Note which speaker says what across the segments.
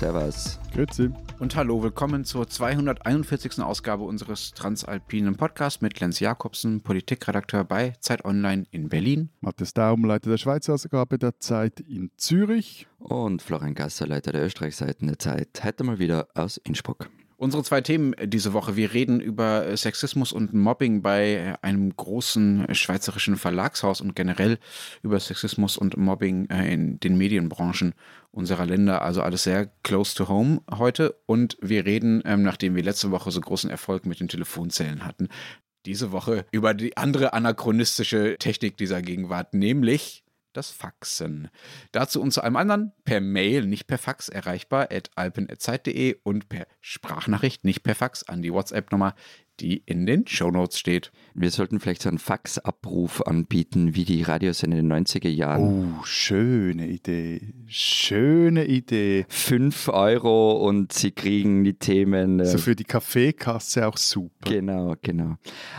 Speaker 1: Servus.
Speaker 2: Grüezi.
Speaker 3: Und hallo, willkommen zur 241. Ausgabe unseres Transalpinen Podcasts mit Lenz Jakobsen, Politikredakteur bei Zeit Online in Berlin.
Speaker 2: Matthias Daum, Leiter der Schweizer Ausgabe der Zeit in Zürich.
Speaker 1: Und Florian Gasser, Leiter der Österreichseiten der Zeit, heute mal wieder aus Innsbruck.
Speaker 3: Unsere zwei Themen diese Woche. Wir reden über Sexismus und Mobbing bei einem großen schweizerischen Verlagshaus und generell über Sexismus und Mobbing in den Medienbranchen unserer Länder. Also alles sehr close to home heute. Und wir reden, nachdem wir letzte Woche so großen Erfolg mit den Telefonzellen hatten, diese Woche über die andere anachronistische Technik dieser Gegenwart, nämlich das Faxen. Dazu und zu allem anderen per Mail, nicht per Fax erreichbar at alpen.zeit.de und per Sprachnachricht, nicht per Fax an die WhatsApp-Nummer, die in den Shownotes steht.
Speaker 1: Wir sollten vielleicht so einen Faxabruf anbieten, wie die Radios in den 90er Jahren.
Speaker 2: Oh, schöne Idee. Schöne Idee.
Speaker 1: Fünf Euro und Sie kriegen die Themen. Äh,
Speaker 2: so für die Kaffeekasse auch super.
Speaker 1: Genau, genau.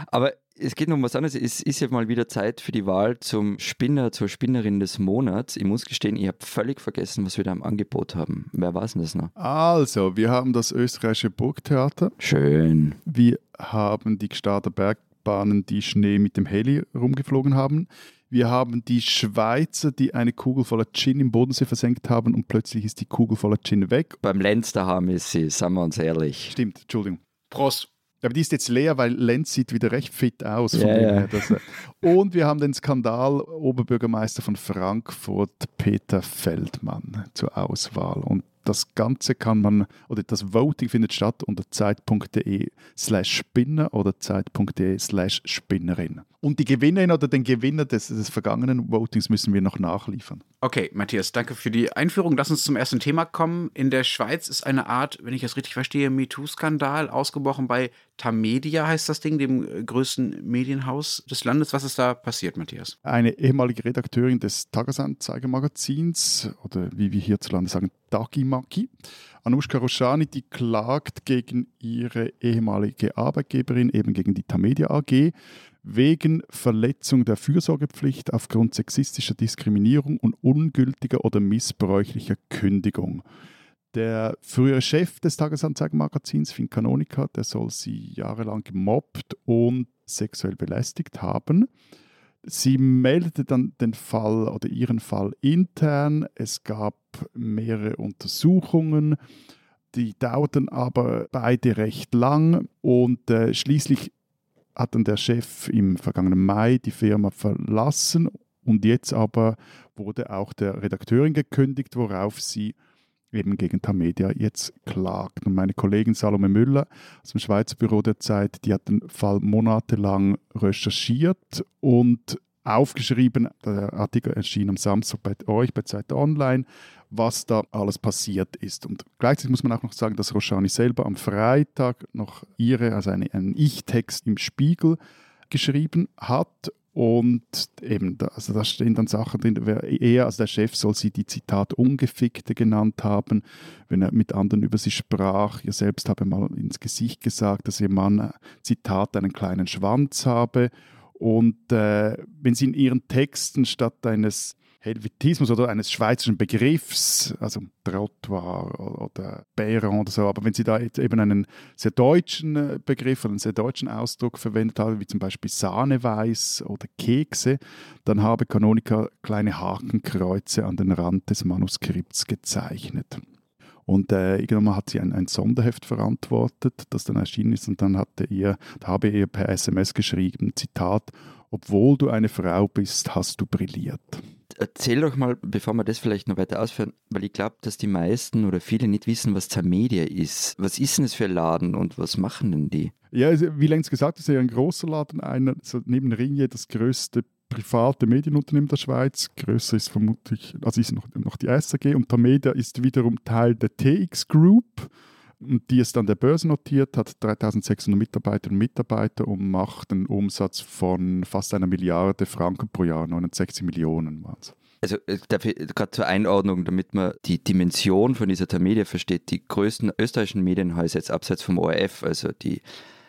Speaker 1: Aber es geht noch um was anderes. Es ist ja mal wieder Zeit für die Wahl zum Spinner, zur Spinnerin des Monats. Ich muss gestehen, ich habe völlig vergessen, was wir da im Angebot haben. Wer war es denn das noch?
Speaker 2: Also, wir haben das österreichische Burgtheater.
Speaker 1: Schön.
Speaker 2: Wir haben die Gstader Bergbahnen, die Schnee mit dem Heli rumgeflogen haben. Wir haben die Schweizer, die eine Kugel voller Gin im Bodensee versenkt haben und plötzlich ist die Kugel voller Gin weg.
Speaker 1: Beim Lenz daheim ist sie, sagen wir uns ehrlich.
Speaker 2: Stimmt, Entschuldigung.
Speaker 3: Prost.
Speaker 2: Aber die ist jetzt leer, weil Lenz sieht wieder recht fit aus.
Speaker 1: Ja, ja.
Speaker 2: Das, und wir haben den Skandal Oberbürgermeister von Frankfurt, Peter Feldmann, zur Auswahl. Und das Ganze kann man, oder das Voting findet statt unter zeit.de slash Spinner oder zeit.de slash Spinnerin. Und die Gewinnerin oder den Gewinner des, des vergangenen Votings müssen wir noch nachliefern.
Speaker 3: Okay, Matthias, danke für die Einführung. Lass uns zum ersten Thema kommen. In der Schweiz ist eine Art, wenn ich das richtig verstehe, MeToo-Skandal ausgebrochen bei Tamedia, heißt das Ding, dem größten Medienhaus des Landes. Was ist da passiert, Matthias?
Speaker 2: Eine ehemalige Redakteurin des Tagesanzeiger-Magazins oder wie wir hierzulande sagen, Dagimaki, Anushka Roshani, die klagt gegen ihre ehemalige Arbeitgeberin, eben gegen die Tamedia AG, wegen Verletzung der Fürsorgepflicht aufgrund sexistischer Diskriminierung und ungültiger oder missbräuchlicher Kündigung. Der frühere Chef des Tagesanzeigenmagazins, Finn Canonica, der soll sie jahrelang gemobbt und sexuell belästigt haben. Sie meldete dann den Fall oder ihren Fall intern. Es gab mehrere Untersuchungen. Die dauerten aber beide recht lang und äh, schließlich hat dann der Chef im vergangenen Mai die Firma verlassen und jetzt aber wurde auch der Redakteurin gekündigt, worauf sie eben gegen Tamedia jetzt klagt. Und meine Kollegin Salome Müller aus dem Schweizer Büro der Zeit, die hat den Fall monatelang recherchiert und aufgeschrieben. Der Artikel erschien am Samstag bei euch bei Zeit Online, was da alles passiert ist. Und gleichzeitig muss man auch noch sagen, dass Roshani selber am Freitag noch ihre, also eine, einen Ich-Text im Spiegel geschrieben hat und eben, also da stehen dann Sachen drin, er, also der Chef soll sie die Zitat Ungefickte genannt haben, wenn er mit anderen über sie sprach. Ihr selbst habe mal ins Gesicht gesagt, dass ihr Mann, Zitat, einen kleinen Schwanz habe. Und äh, wenn sie in ihren Texten statt eines Helvetismus oder eines schweizerischen Begriffs, also Trottoir oder Bären oder so, aber wenn sie da eben einen sehr deutschen äh, Begriff oder einen sehr deutschen Ausdruck verwendet haben, wie zum Beispiel Sahneweiß oder Kekse, dann habe Kanonika kleine Hakenkreuze an den Rand des Manuskripts gezeichnet. Und äh, irgendwann hat sie ein, ein, Sonderheft verantwortet, das dann erschienen ist. Und dann hatte ihr, da habe ihr per SMS geschrieben, Zitat, obwohl du eine Frau bist, hast du brilliert.
Speaker 1: Erzähl doch mal, bevor wir das vielleicht noch weiter ausführen, weil ich glaube, dass die meisten oder viele nicht wissen, was Zamedia ist. Was ist denn das für ein Laden und was machen denn die?
Speaker 2: Ja, also, wie längst gesagt, ist ja ein großer Laden, einer, also neben Ringier das größte private Medienunternehmen der Schweiz. Größer ist vermutlich, also ist noch, noch die SAG und Tamedia ist wiederum Teil der TX Group. Die ist an der Börse notiert, hat 3600 Mitarbeiterinnen und Mitarbeiter und macht einen Umsatz von fast einer Milliarde Franken pro Jahr, 69 Millionen.
Speaker 1: Also äh, gerade zur Einordnung, damit man die Dimension von dieser Tamedia versteht, die größten österreichischen Medienhäuser jetzt abseits vom ORF, also die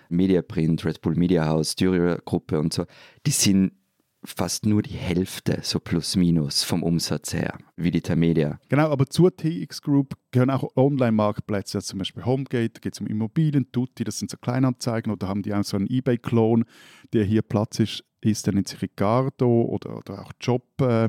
Speaker 1: Mediaprint, Red Bull Media House, Styria Gruppe und so, die sind fast nur die Hälfte, so plus minus vom Umsatz her, wie die Tamedia.
Speaker 2: Genau, aber zur TX Group gehören auch Online-Marktplätze, also zum Beispiel Homegate, da geht es um Immobilien, Tutti, das sind so Kleinanzeigen oder haben die auch so einen Ebay-Klon, der hier Platz ist, ist, nennt sich Ricardo oder, oder auch Job. Äh,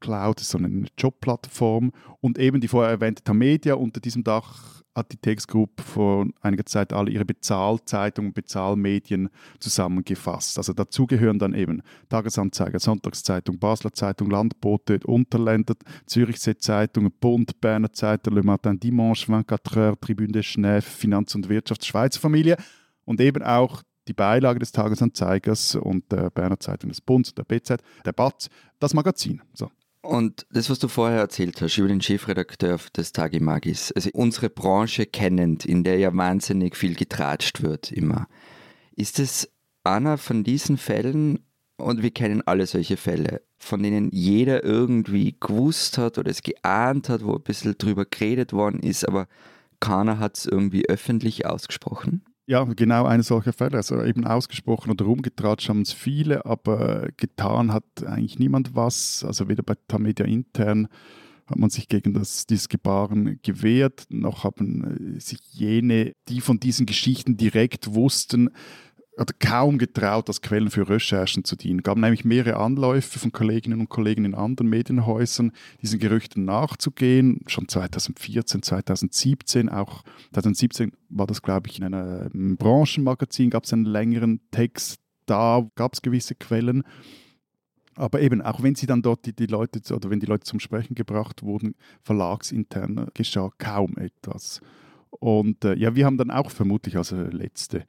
Speaker 2: Cloud, so eine Jobplattform und eben die vorher erwähnte Tamedia unter diesem Dach hat die Text Group vor einiger Zeit alle ihre Bezahlzeitungen, Bezahlmedien zusammengefasst. Also dazu gehören dann eben Tagesanzeiger, Sonntagszeitung, Basler Zeitung, Landbote, Unterländer, Zürichsee Zeitung, Bund, Berner Zeitung, Le Matin Dimanche, 24 Heures, Tribune des Schnee, Finanz- und Wirtschaft, Schweizer Familie und eben auch die Beilage des Tagesanzeigers und der Berner Zeitung des Bundes, der BZ, der BATZ, das Magazin. So.
Speaker 1: Und das, was du vorher erzählt hast über den Chefredakteur des Tagimagis, also unsere Branche kennend, in der ja wahnsinnig viel getratscht wird immer, ist es einer von diesen Fällen, und wir kennen alle solche Fälle, von denen jeder irgendwie gewusst hat oder es geahnt hat, wo ein bisschen drüber geredet worden ist, aber keiner hat es irgendwie öffentlich ausgesprochen?
Speaker 2: Ja, genau eine solche Fälle. Also eben ausgesprochen oder rumgetratscht haben es viele, aber getan hat eigentlich niemand was. Also weder bei Tamedia intern hat man sich gegen das, dieses Gebaren gewehrt, noch haben äh, sich jene, die von diesen Geschichten direkt wussten, hat kaum getraut, als Quellen für Recherchen zu dienen. Es gab nämlich mehrere Anläufe von Kolleginnen und Kollegen in anderen Medienhäusern, diesen Gerüchten nachzugehen. Schon 2014, 2017, auch 2017 war das, glaube ich, in einem Branchenmagazin, gab es einen längeren Text. Da gab es gewisse Quellen. Aber eben, auch wenn sie dann dort die, die, Leute oder wenn die Leute zum Sprechen gebracht wurden, verlagsintern geschah kaum etwas. Und äh, ja, wir haben dann auch vermutlich als Letzte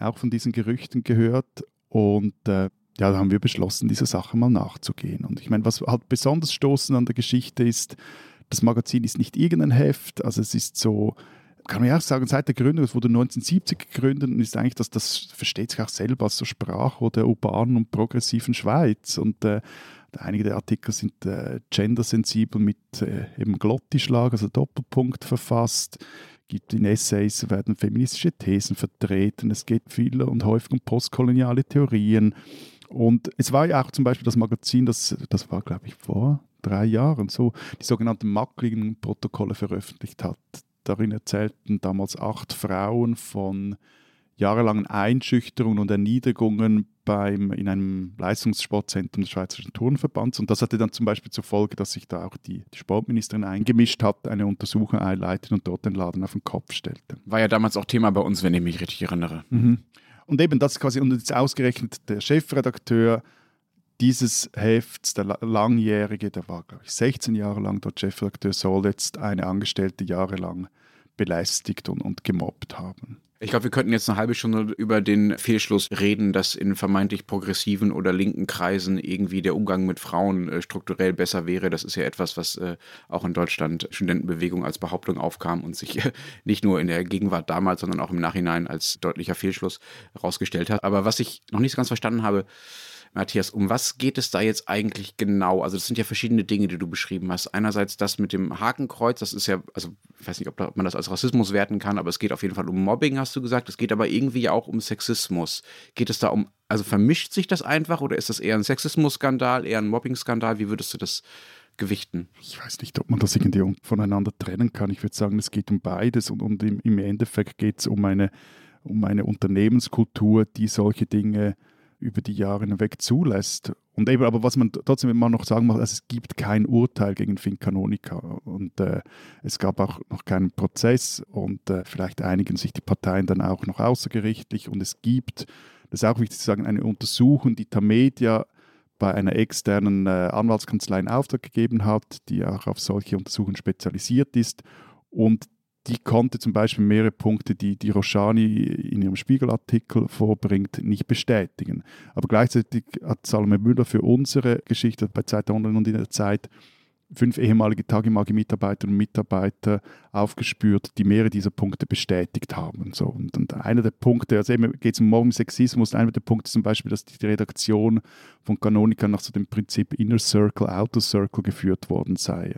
Speaker 2: auch von diesen Gerüchten gehört und äh, ja, da haben wir beschlossen, dieser Sache mal nachzugehen. Und ich meine, was halt besonders stoßend an der Geschichte ist, das Magazin ist nicht irgendein Heft, also es ist so, kann man ja auch sagen, seit der Gründung, es wurde 1970 gegründet und ist eigentlich, dass das versteht sich auch selber als so Sprachrohr der urbanen und progressiven Schweiz. Und äh, einige der Artikel sind äh, gendersensibel mit äh, eben Glottischlag, also Doppelpunkt verfasst gibt in Essays werden feministische Thesen vertreten, es geht viel und häufig um postkoloniale Theorien. Und es war ja auch zum Beispiel das Magazin, das, das war, glaube ich, vor drei Jahren so, die sogenannten mackligen Protokolle veröffentlicht hat. Darin erzählten damals acht Frauen von jahrelangen Einschüchterungen und Erniedrigungen beim, in einem Leistungssportzentrum des Schweizerischen Turnverbands. Und das hatte dann zum Beispiel zur Folge, dass sich da auch die, die Sportministerin eingemischt hat, eine Untersuchung einleitet und dort den Laden auf den Kopf stellte.
Speaker 3: War ja damals auch Thema bei uns, wenn ich mich richtig erinnere.
Speaker 2: Mhm. Und eben das quasi, und jetzt ausgerechnet der Chefredakteur dieses Hefts, der Langjährige, der war, glaube ich, 16 Jahre lang dort Chefredakteur, soll jetzt eine Angestellte jahrelang belästigt und, und gemobbt haben.
Speaker 3: Ich glaube, wir könnten jetzt eine halbe Stunde über den Fehlschluss reden, dass in vermeintlich progressiven oder linken Kreisen irgendwie der Umgang mit Frauen äh, strukturell besser wäre. Das ist ja etwas, was äh, auch in Deutschland Studentenbewegung als Behauptung aufkam und sich äh, nicht nur in der Gegenwart damals, sondern auch im Nachhinein als deutlicher Fehlschluss herausgestellt hat. Aber was ich noch nicht so ganz verstanden habe, Matthias, um was geht es da jetzt eigentlich genau? Also das sind ja verschiedene Dinge, die du beschrieben hast. Einerseits das mit dem Hakenkreuz, das ist ja, also ich weiß nicht, ob man das als Rassismus werten kann, aber es geht auf jeden Fall um Mobbing, hast du gesagt. Es geht aber irgendwie auch um Sexismus. Geht es da um, also vermischt sich das einfach oder ist das eher ein Sexismus-Skandal, eher ein Mobbing-Skandal? Wie würdest du das gewichten?
Speaker 2: Ich weiß nicht, ob man das irgendwie voneinander trennen kann. Ich würde sagen, es geht um beides und, und im, im Endeffekt geht es um eine, um eine Unternehmenskultur, die solche Dinge über die Jahre hinweg zulässt. Und eben, aber was man trotzdem immer noch sagen muss, also es gibt kein Urteil gegen Finn Canonica und äh, es gab auch noch keinen Prozess. Und äh, vielleicht einigen sich die Parteien dann auch noch außergerichtlich. Und es gibt, das ist auch wichtig zu sagen, eine Untersuchung, die Tamedia bei einer externen äh, Anwaltskanzlei in Auftrag gegeben hat, die auch auf solche Untersuchungen spezialisiert ist. Und die konnte zum Beispiel mehrere Punkte, die, die Roshani in ihrem Spiegelartikel vorbringt, nicht bestätigen. Aber gleichzeitig hat Salome Müller für unsere Geschichte bei Zeit Online und in der Zeit fünf ehemalige Tagimagi-Mitarbeiterinnen und Mitarbeiter aufgespürt, die mehrere dieser Punkte bestätigt haben. So, und, und einer der Punkte, also eben geht es um morgen Sexismus, einer der Punkte ist zum Beispiel, dass die Redaktion von Canonica nach so dem Prinzip Inner Circle, Outer Circle geführt worden sei.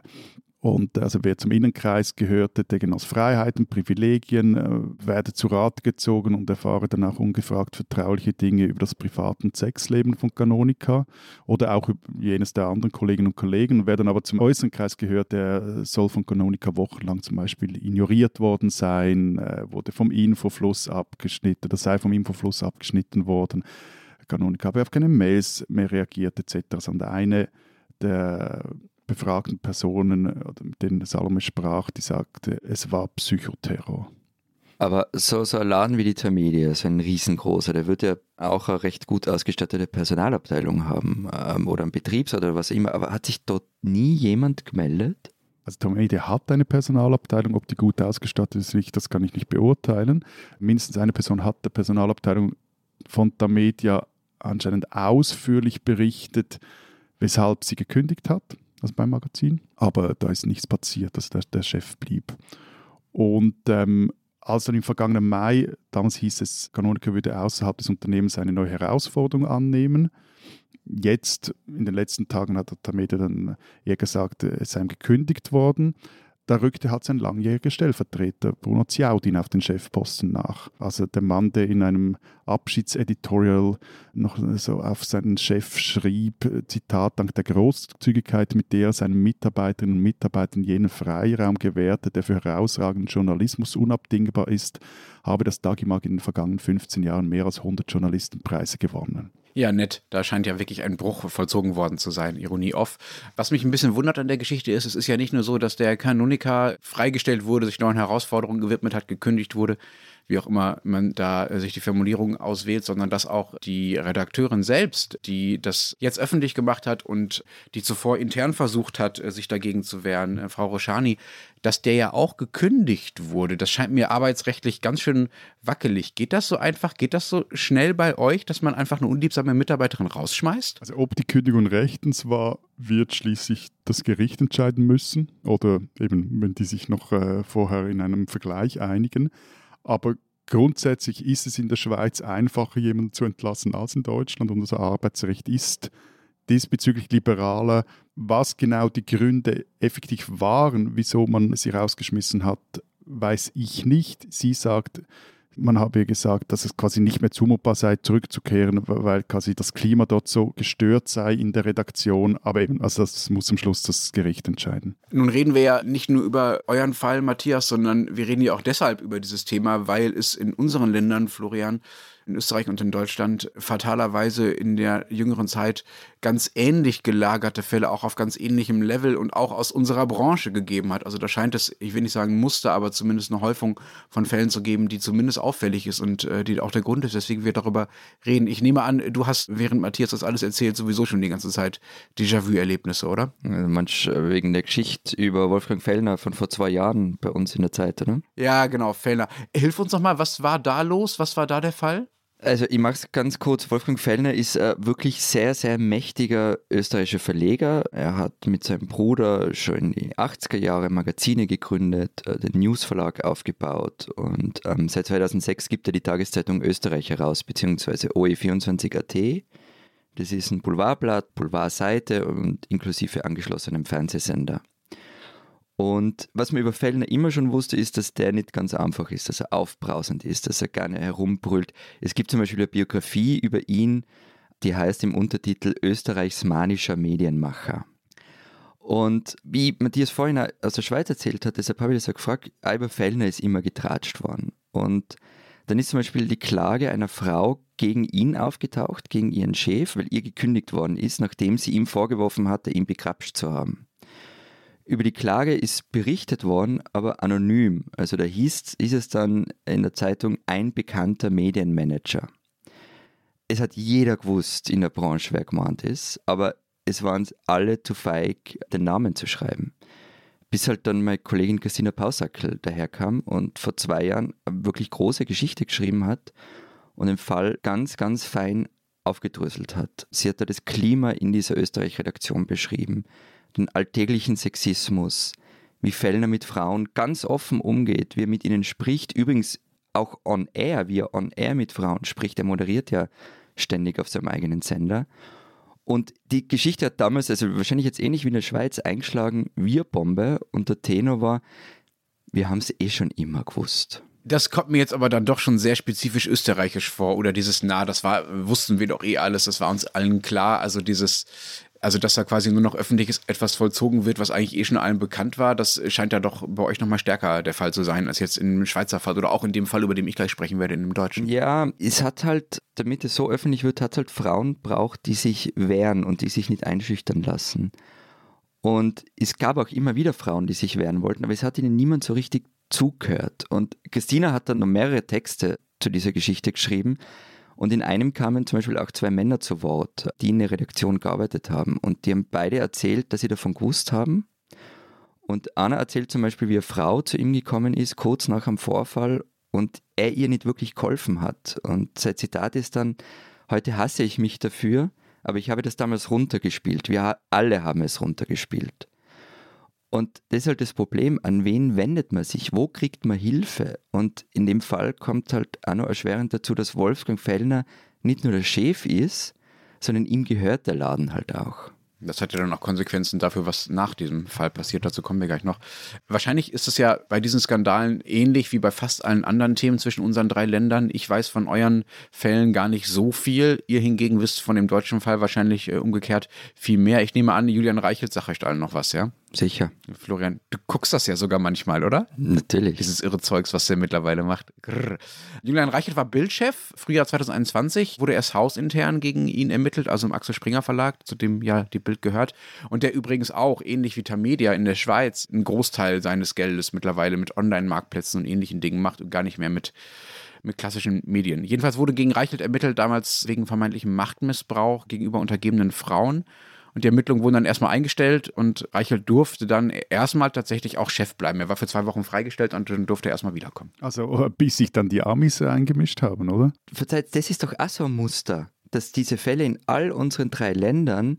Speaker 2: Und also wer zum Innenkreis gehörte, der genoss Freiheiten, Privilegien, äh, werde zu Rat gezogen und erfahre dann auch ungefragt vertrauliche Dinge über das Privat- und Sexleben von Canonica oder auch jenes der anderen Kolleginnen und Kollegen. Wer dann aber zum äußeren Kreis gehört, der soll von Canonica wochenlang zum Beispiel ignoriert worden sein, äh, wurde vom Infofluss abgeschnitten, das sei vom Infofluss abgeschnitten worden. Canonica habe auf keine Mails mehr reagiert etc. Sondern eine der befragten Personen, mit denen Salome sprach, die sagte, es war Psychoterror.
Speaker 1: Aber so, so ein Laden wie die Termedia, so ein riesengroßer, der wird ja auch eine recht gut ausgestattete Personalabteilung haben ähm, oder ein Betriebs- oder was immer. Aber hat sich dort nie jemand gemeldet?
Speaker 2: Also Tamedia hat eine Personalabteilung, ob die gut ausgestattet ist, nicht, das kann ich nicht beurteilen. Mindestens eine Person hat der Personalabteilung von Tamedia anscheinend ausführlich berichtet, weshalb sie gekündigt hat also beim Magazin. Aber da ist nichts passiert, also der, der Chef blieb. Und ähm, als dann im vergangenen Mai, damals hieß es, Canonical würde außerhalb des Unternehmens eine neue Herausforderung annehmen. Jetzt, in den letzten Tagen, hat der Media dann eher gesagt, es sei ihm gekündigt worden. Da rückte halt sein langjähriger Stellvertreter Bruno Ziaudin auf den Chefposten nach. Also der Mann, der in einem Abschiedseditorial noch so auf seinen Chef schrieb, Zitat, dank der Großzügigkeit, mit der er seinen Mitarbeiterinnen und Mitarbeitern jenen Freiraum gewährte, der für herausragenden Journalismus unabdingbar ist, habe das Dagimag in den vergangenen 15 Jahren mehr als 100 Journalistenpreise gewonnen.
Speaker 3: Ja, nett. Da scheint ja wirklich ein Bruch vollzogen worden zu sein. Ironie off. Was mich ein bisschen wundert an der Geschichte ist, es ist ja nicht nur so, dass der Kanonika freigestellt wurde, sich neuen Herausforderungen gewidmet hat, gekündigt wurde wie auch immer man da äh, sich die Formulierung auswählt, sondern dass auch die Redakteurin selbst, die das jetzt öffentlich gemacht hat und die zuvor intern versucht hat, äh, sich dagegen zu wehren, äh, Frau Roschani, dass der ja auch gekündigt wurde. Das scheint mir arbeitsrechtlich ganz schön wackelig. Geht das so einfach? Geht das so schnell bei euch, dass man einfach eine unliebsame Mitarbeiterin rausschmeißt?
Speaker 2: Also ob die Kündigung rechtens war, wird schließlich das Gericht entscheiden müssen oder eben, wenn die sich noch äh, vorher in einem Vergleich einigen. Aber grundsätzlich ist es in der Schweiz einfacher, jemanden zu entlassen als in Deutschland und unser Arbeitsrecht ist diesbezüglich liberaler. Was genau die Gründe effektiv waren, wieso man sie rausgeschmissen hat, weiß ich nicht. Sie sagt, man habe gesagt, dass es quasi nicht mehr zumutbar sei, zurückzukehren, weil quasi das Klima dort so gestört sei in der Redaktion. Aber eben, also das muss am Schluss das Gericht entscheiden.
Speaker 3: Nun reden wir ja nicht nur über euren Fall, Matthias, sondern wir reden ja auch deshalb über dieses Thema, weil es in unseren Ländern, Florian, in Österreich und in Deutschland fatalerweise in der jüngeren Zeit ganz ähnlich gelagerte Fälle auch auf ganz ähnlichem Level und auch aus unserer Branche gegeben hat. Also da scheint es, ich will nicht sagen Muster, aber zumindest eine Häufung von Fällen zu geben, die zumindest auffällig ist und äh, die auch der Grund ist, weswegen wir darüber reden. Ich nehme an, du hast, während Matthias das alles erzählt, sowieso schon die ganze Zeit Déjà-vu-Erlebnisse, oder?
Speaker 1: Manch äh, wegen der Geschichte über Wolfgang Fellner von vor zwei Jahren bei uns in der Zeit, oder?
Speaker 3: Ja, genau, Fellner. Hilf uns noch mal, was war da los? Was war da der Fall?
Speaker 1: Also ich mache es ganz kurz. Wolfgang Fellner ist äh, wirklich sehr, sehr mächtiger österreichischer Verleger. Er hat mit seinem Bruder schon in die 80er Jahre Magazine gegründet, äh, den News Verlag aufgebaut und ähm, seit 2006 gibt er die Tageszeitung Österreich heraus, beziehungsweise OE24.at. Das ist ein Boulevardblatt, Boulevardseite und inklusive angeschlossenem Fernsehsender. Und was man über Fellner immer schon wusste, ist, dass der nicht ganz einfach ist, dass er aufbrausend ist, dass er gerne herumbrüllt. Es gibt zum Beispiel eine Biografie über ihn, die heißt im Untertitel Österreichs manischer Medienmacher. Und wie Matthias vorhin aus der Schweiz erzählt hat, deshalb habe ich das auch gefragt, Albert Fellner ist immer getratscht worden. Und dann ist zum Beispiel die Klage einer Frau gegen ihn aufgetaucht, gegen ihren Chef, weil ihr gekündigt worden ist, nachdem sie ihm vorgeworfen hatte, ihn bekrapscht zu haben. Über die Klage ist berichtet worden, aber anonym. Also da hieß, hieß es dann in der Zeitung ein bekannter Medienmanager. Es hat jeder gewusst in der Branche, wer gemeint ist, aber es waren alle zu feig, den Namen zu schreiben. Bis halt dann meine Kollegin Christina Pausackel daherkam und vor zwei Jahren eine wirklich große Geschichte geschrieben hat und den Fall ganz, ganz fein aufgedröselt hat. Sie hat da das Klima in dieser Österreich-Redaktion beschrieben den alltäglichen Sexismus, wie Fellner mit Frauen ganz offen umgeht, wie er mit ihnen spricht, übrigens auch on air, wie er on air mit Frauen spricht, er moderiert ja ständig auf seinem eigenen Sender. Und die Geschichte hat damals, also wahrscheinlich jetzt ähnlich wie in der Schweiz, eingeschlagen, wir Bombe. Und der Tenor war, wir haben es eh schon immer gewusst.
Speaker 3: Das kommt mir jetzt aber dann doch schon sehr spezifisch österreichisch vor. Oder dieses, na, das war, wussten wir doch eh alles, das war uns allen klar. Also dieses, also dass da quasi nur noch öffentliches etwas vollzogen wird, was eigentlich eh schon allen bekannt war, das scheint ja doch bei euch nochmal stärker der Fall zu sein, als jetzt im Schweizer Fall oder auch in dem Fall, über den ich gleich sprechen werde, in dem Deutschen.
Speaker 1: Ja, es hat halt, damit es so öffentlich wird, hat es halt Frauen braucht, die sich wehren und die sich nicht einschüchtern lassen. Und es gab auch immer wieder Frauen, die sich wehren wollten, aber es hat ihnen niemand so richtig zugehört. Und Christina hat dann noch mehrere Texte zu dieser Geschichte geschrieben. Und in einem kamen zum Beispiel auch zwei Männer zu Wort, die in der Redaktion gearbeitet haben. Und die haben beide erzählt, dass sie davon gewusst haben. Und Anna erzählt zum Beispiel, wie eine Frau zu ihm gekommen ist, kurz nach dem Vorfall, und er ihr nicht wirklich geholfen hat. Und sein Zitat ist dann, heute hasse ich mich dafür, aber ich habe das damals runtergespielt. Wir alle haben es runtergespielt. Und das ist halt das Problem, an wen wendet man sich, wo kriegt man Hilfe? Und in dem Fall kommt halt auch noch erschwerend dazu, dass Wolfgang Fellner nicht nur der Chef ist, sondern ihm gehört der Laden halt auch.
Speaker 3: Das hat ja dann auch Konsequenzen dafür, was nach diesem Fall passiert. Dazu kommen wir gleich noch. Wahrscheinlich ist es ja bei diesen Skandalen ähnlich wie bei fast allen anderen Themen zwischen unseren drei Ländern. Ich weiß von euren Fällen gar nicht so viel. Ihr hingegen wisst von dem deutschen Fall wahrscheinlich äh, umgekehrt viel mehr. Ich nehme an, Julian Reichelt sagt euch allen noch was, ja?
Speaker 1: Sicher.
Speaker 3: Florian, du guckst das ja sogar manchmal, oder?
Speaker 1: Natürlich.
Speaker 3: Dieses irre Zeugs, was der mittlerweile macht. Grrr. Julian Reichelt war Bildchef. Frühjahr 2021 wurde erst hausintern gegen ihn ermittelt, also im Axel Springer Verlag, zu dem ja die Bild gehört. Und der übrigens auch, ähnlich wie Tamedia in der Schweiz, einen Großteil seines Geldes mittlerweile mit Online-Marktplätzen und ähnlichen Dingen macht und gar nicht mehr mit mit klassischen Medien. Jedenfalls wurde gegen Reichelt ermittelt, damals wegen vermeintlichem Machtmissbrauch gegenüber untergebenen Frauen. Und die Ermittlungen wurden dann erstmal eingestellt und Reichelt durfte dann erstmal tatsächlich auch Chef bleiben. Er war für zwei Wochen freigestellt und dann durfte er erstmal wiederkommen.
Speaker 2: Also bis sich dann die Amis eingemischt haben, oder?
Speaker 1: Verzeiht, das ist doch auch so ein Muster, dass diese Fälle in all unseren drei Ländern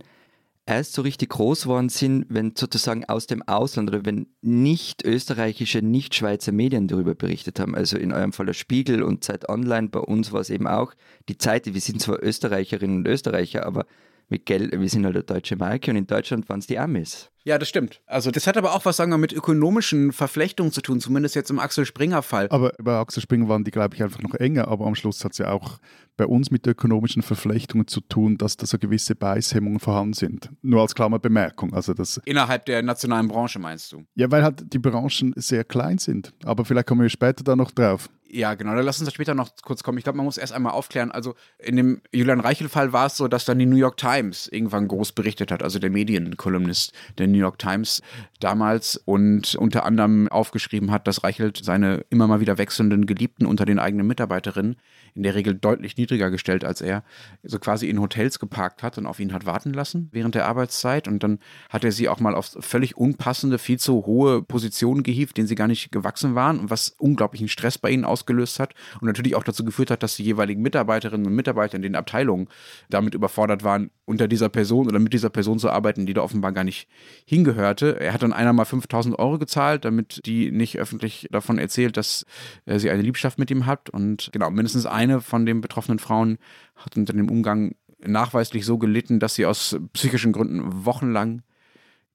Speaker 1: erst so richtig groß worden sind, wenn sozusagen aus dem Ausland oder wenn nicht österreichische, nicht Schweizer Medien darüber berichtet haben. Also in eurem Fall der Spiegel und Zeit Online, bei uns war es eben auch die Zeit, wir sind zwar Österreicherinnen und Österreicher, aber mit Geld, wir sind halt eine deutsche Marke und in Deutschland waren es die Amis.
Speaker 3: Ja, das stimmt. Also das hat aber auch was, sagen wir, mit ökonomischen Verflechtungen zu tun, zumindest jetzt im Axel Springer-Fall.
Speaker 2: Aber bei Axel Springer waren die, glaube ich, einfach noch enger, aber am Schluss hat es ja auch bei uns mit ökonomischen Verflechtungen zu tun, dass da so gewisse Beißhemmungen vorhanden sind. Nur als Klammerbemerkung. Also das
Speaker 3: Innerhalb der nationalen Branche meinst du?
Speaker 2: Ja, weil halt die Branchen sehr klein sind. Aber vielleicht kommen wir später da noch drauf.
Speaker 3: Ja, genau. Dann lass uns da später noch kurz kommen. Ich glaube, man muss erst einmal aufklären. Also in dem Julian Reichel-Fall war es so, dass dann die New York Times irgendwann groß berichtet hat, also der Medienkolumnist der New York Times damals und unter anderem aufgeschrieben hat, dass Reichelt seine immer mal wieder wechselnden Geliebten unter den eigenen Mitarbeiterinnen in der Regel deutlich niedriger gestellt als er, so quasi in Hotels geparkt hat und auf ihn hat warten lassen während der Arbeitszeit. Und dann hat er sie auch mal auf völlig unpassende, viel zu hohe Positionen gehievt, denen sie gar nicht gewachsen waren und was unglaublichen Stress bei ihnen ausgelöst hat und natürlich auch dazu geführt hat, dass die jeweiligen Mitarbeiterinnen und Mitarbeiter in den Abteilungen damit überfordert waren, unter dieser Person oder mit dieser Person zu arbeiten, die da offenbar gar nicht hingehörte. Er hat dann einer mal 5000 Euro gezahlt, damit die nicht öffentlich davon erzählt, dass äh, sie eine Liebschaft mit ihm hat. Und genau, mindestens eine von den betroffenen Frauen hat unter dem Umgang nachweislich so gelitten, dass sie aus psychischen Gründen wochenlang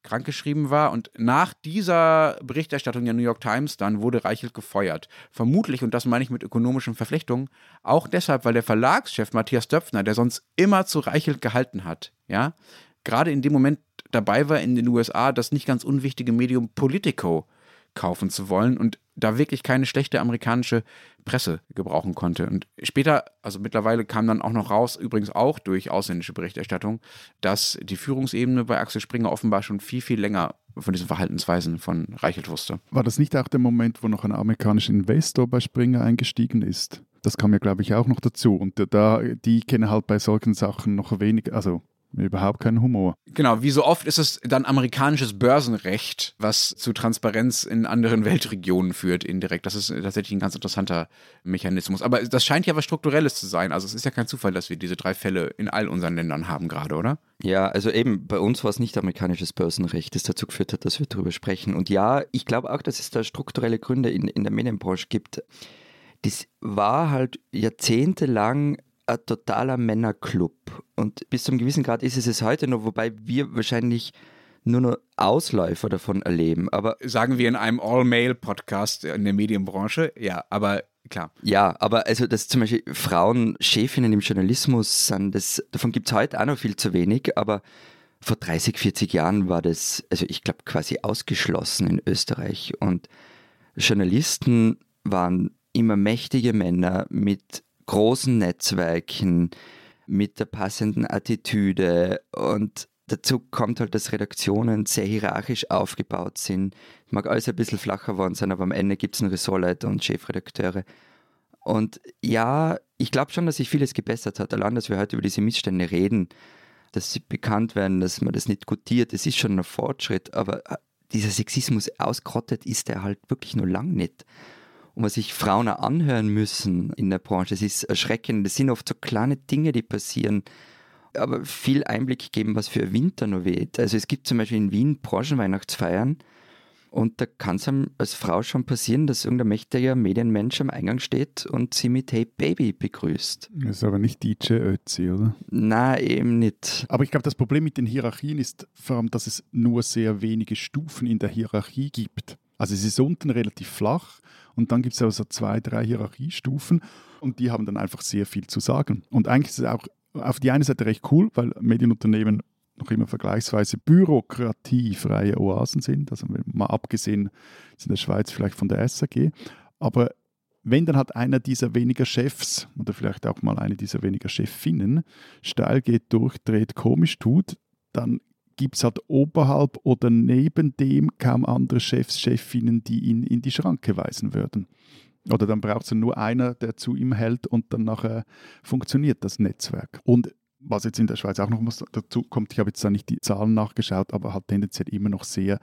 Speaker 3: krankgeschrieben war. Und nach dieser Berichterstattung der New York Times dann wurde Reichelt gefeuert. Vermutlich, und das meine ich mit ökonomischen Verflechtungen, auch deshalb, weil der Verlagschef Matthias Döpfner, der sonst immer zu Reichelt gehalten hat, ja, gerade in dem Moment dabei war in den USA, das nicht ganz unwichtige Medium Politico kaufen zu wollen und da wirklich keine schlechte amerikanische Presse gebrauchen konnte. Und später, also mittlerweile kam dann auch noch raus, übrigens auch durch ausländische Berichterstattung, dass die Führungsebene bei Axel Springer offenbar schon viel, viel länger von diesen Verhaltensweisen von Reichelt wusste.
Speaker 2: War das nicht auch der Moment, wo noch ein amerikanischer Investor bei Springer eingestiegen ist? Das kam ja, glaube ich, auch noch dazu. Und da, die kennen halt bei solchen Sachen noch wenig, also überhaupt keinen Humor.
Speaker 3: Genau, wie so oft ist es dann amerikanisches Börsenrecht, was zu Transparenz in anderen Weltregionen führt, indirekt. Das ist tatsächlich ein ganz interessanter Mechanismus. Aber das scheint ja was Strukturelles zu sein. Also es ist ja kein Zufall, dass wir diese drei Fälle in all unseren Ländern haben gerade, oder?
Speaker 1: Ja, also eben, bei uns war es nicht amerikanisches Börsenrecht, das dazu geführt hat, dass wir darüber sprechen. Und ja, ich glaube auch, dass es da strukturelle Gründe in, in der Medienbranche gibt. Das war halt jahrzehntelang ein totaler Männerclub. Und bis zu einem gewissen Grad ist es es heute noch, wobei wir wahrscheinlich nur noch Ausläufer davon erleben. Aber
Speaker 3: sagen wir in einem All-Male-Podcast in der Medienbranche, ja, aber klar.
Speaker 1: Ja, aber also dass zum Beispiel Frauen Chefinnen im Journalismus sind, das, davon gibt es heute auch noch viel zu wenig, aber vor 30, 40 Jahren war das, also ich glaube, quasi ausgeschlossen in Österreich. Und Journalisten waren immer mächtige Männer mit großen Netzwerken, mit der passenden Attitüde und dazu kommt halt, dass Redaktionen sehr hierarchisch aufgebaut sind. Mag alles ein bisschen flacher geworden sein, aber am Ende gibt es einen Ressortleiter und Chefredakteure. Und ja, ich glaube schon, dass sich vieles gebessert hat. Allein, dass wir heute über diese Missstände reden, dass sie bekannt werden, dass man das nicht gutiert, das ist schon ein Fortschritt. Aber äh, dieser Sexismus ausgerottet ist er halt wirklich nur lang nicht. Und was sich Frauen auch anhören müssen in der Branche, das ist erschreckend. Das sind oft so kleine Dinge, die passieren, aber viel Einblick geben, was für Winter noch weht. Also es gibt zum Beispiel in Wien Branchenweihnachtsfeiern und da kann es als Frau schon passieren, dass irgendein mächtiger Medienmensch am Eingang steht und sie mit Hey Baby begrüßt.
Speaker 2: Das ist aber nicht DJ Ötzi, oder?
Speaker 1: Na, eben nicht.
Speaker 2: Aber ich glaube, das Problem mit den Hierarchien ist vor allem, dass es nur sehr wenige Stufen in der Hierarchie gibt. Also es ist unten relativ flach und dann gibt es also zwei, drei Hierarchiestufen und die haben dann einfach sehr viel zu sagen. Und eigentlich ist es auch auf die eine Seite recht cool, weil Medienunternehmen noch immer vergleichsweise bürokratiefreie Oasen sind, also mal abgesehen in der Schweiz vielleicht von der SAG. Aber wenn dann halt einer dieser weniger Chefs oder vielleicht auch mal eine dieser weniger Chefinnen steil geht, durchdreht, komisch tut, dann gibt es halt oberhalb oder neben dem kaum andere Chefs, Chefinnen, die ihn in die Schranke weisen würden. Oder dann braucht es nur einer, der zu ihm hält und dann nachher funktioniert das Netzwerk. Und was jetzt in der Schweiz auch noch dazu kommt, ich habe jetzt da nicht die Zahlen nachgeschaut, aber halt tendenziell immer noch sehr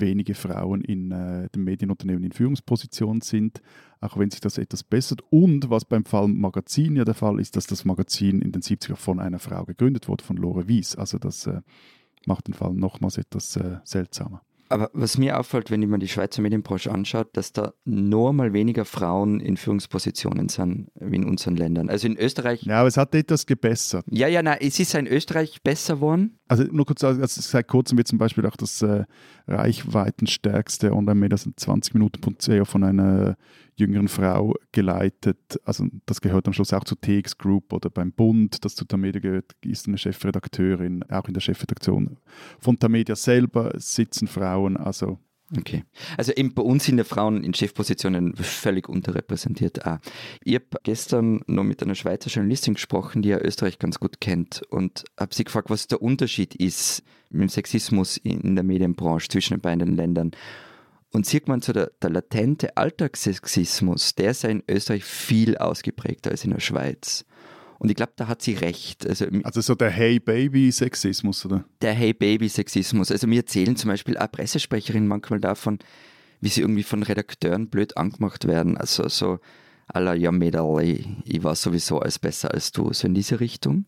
Speaker 2: wenige Frauen in äh, den Medienunternehmen in Führungspositionen sind, auch wenn sich das etwas bessert. Und was beim Fall Magazin ja der Fall ist, dass das Magazin in den 70er von einer Frau gegründet wurde, von Lore Wies. Also das äh, macht den Fall nochmals etwas äh, seltsamer.
Speaker 1: Aber was mir auffällt, wenn ich mir die Schweizer Medienbranche anschaut, dass da nur mal weniger Frauen in Führungspositionen sind wie in unseren Ländern. Also in Österreich.
Speaker 2: Ja, aber es hat etwas gebessert.
Speaker 1: Ja, ja, nein, es ist in Österreich besser geworden.
Speaker 2: Also nur kurz, also seit kurzem wird zum Beispiel auch das äh, reichweitenstärkste Online-Media, 20 Minuten.co von einer jüngeren Frau geleitet. Also das gehört am Schluss auch zur TX Group oder beim Bund, das zu Tamedia gehört, ist eine Chefredakteurin. Auch in der Chefredaktion von Tamedia selber sitzen Frauen. Also
Speaker 1: Okay. Also eben bei uns sind ja Frauen in Chefpositionen völlig unterrepräsentiert auch. Ich habe gestern noch mit einer Schweizer Journalistin gesprochen, die ja Österreich ganz gut kennt und habe sie gefragt, was der Unterschied ist mit dem Sexismus in der Medienbranche zwischen den beiden Ländern. Und sieht man so, der, der latente Alltagssexismus, der ist ja in Österreich viel ausgeprägter als in der Schweiz. Und ich glaube, da hat sie recht.
Speaker 2: Also, also so der Hey Baby-Sexismus, oder?
Speaker 1: Der Hey Baby-Sexismus. Also mir erzählen zum Beispiel auch Pressesprecherinnen manchmal davon, wie sie irgendwie von Redakteuren blöd angemacht werden. Also so à la, ja Mädel, ich, ich war sowieso alles besser als du. So in diese Richtung.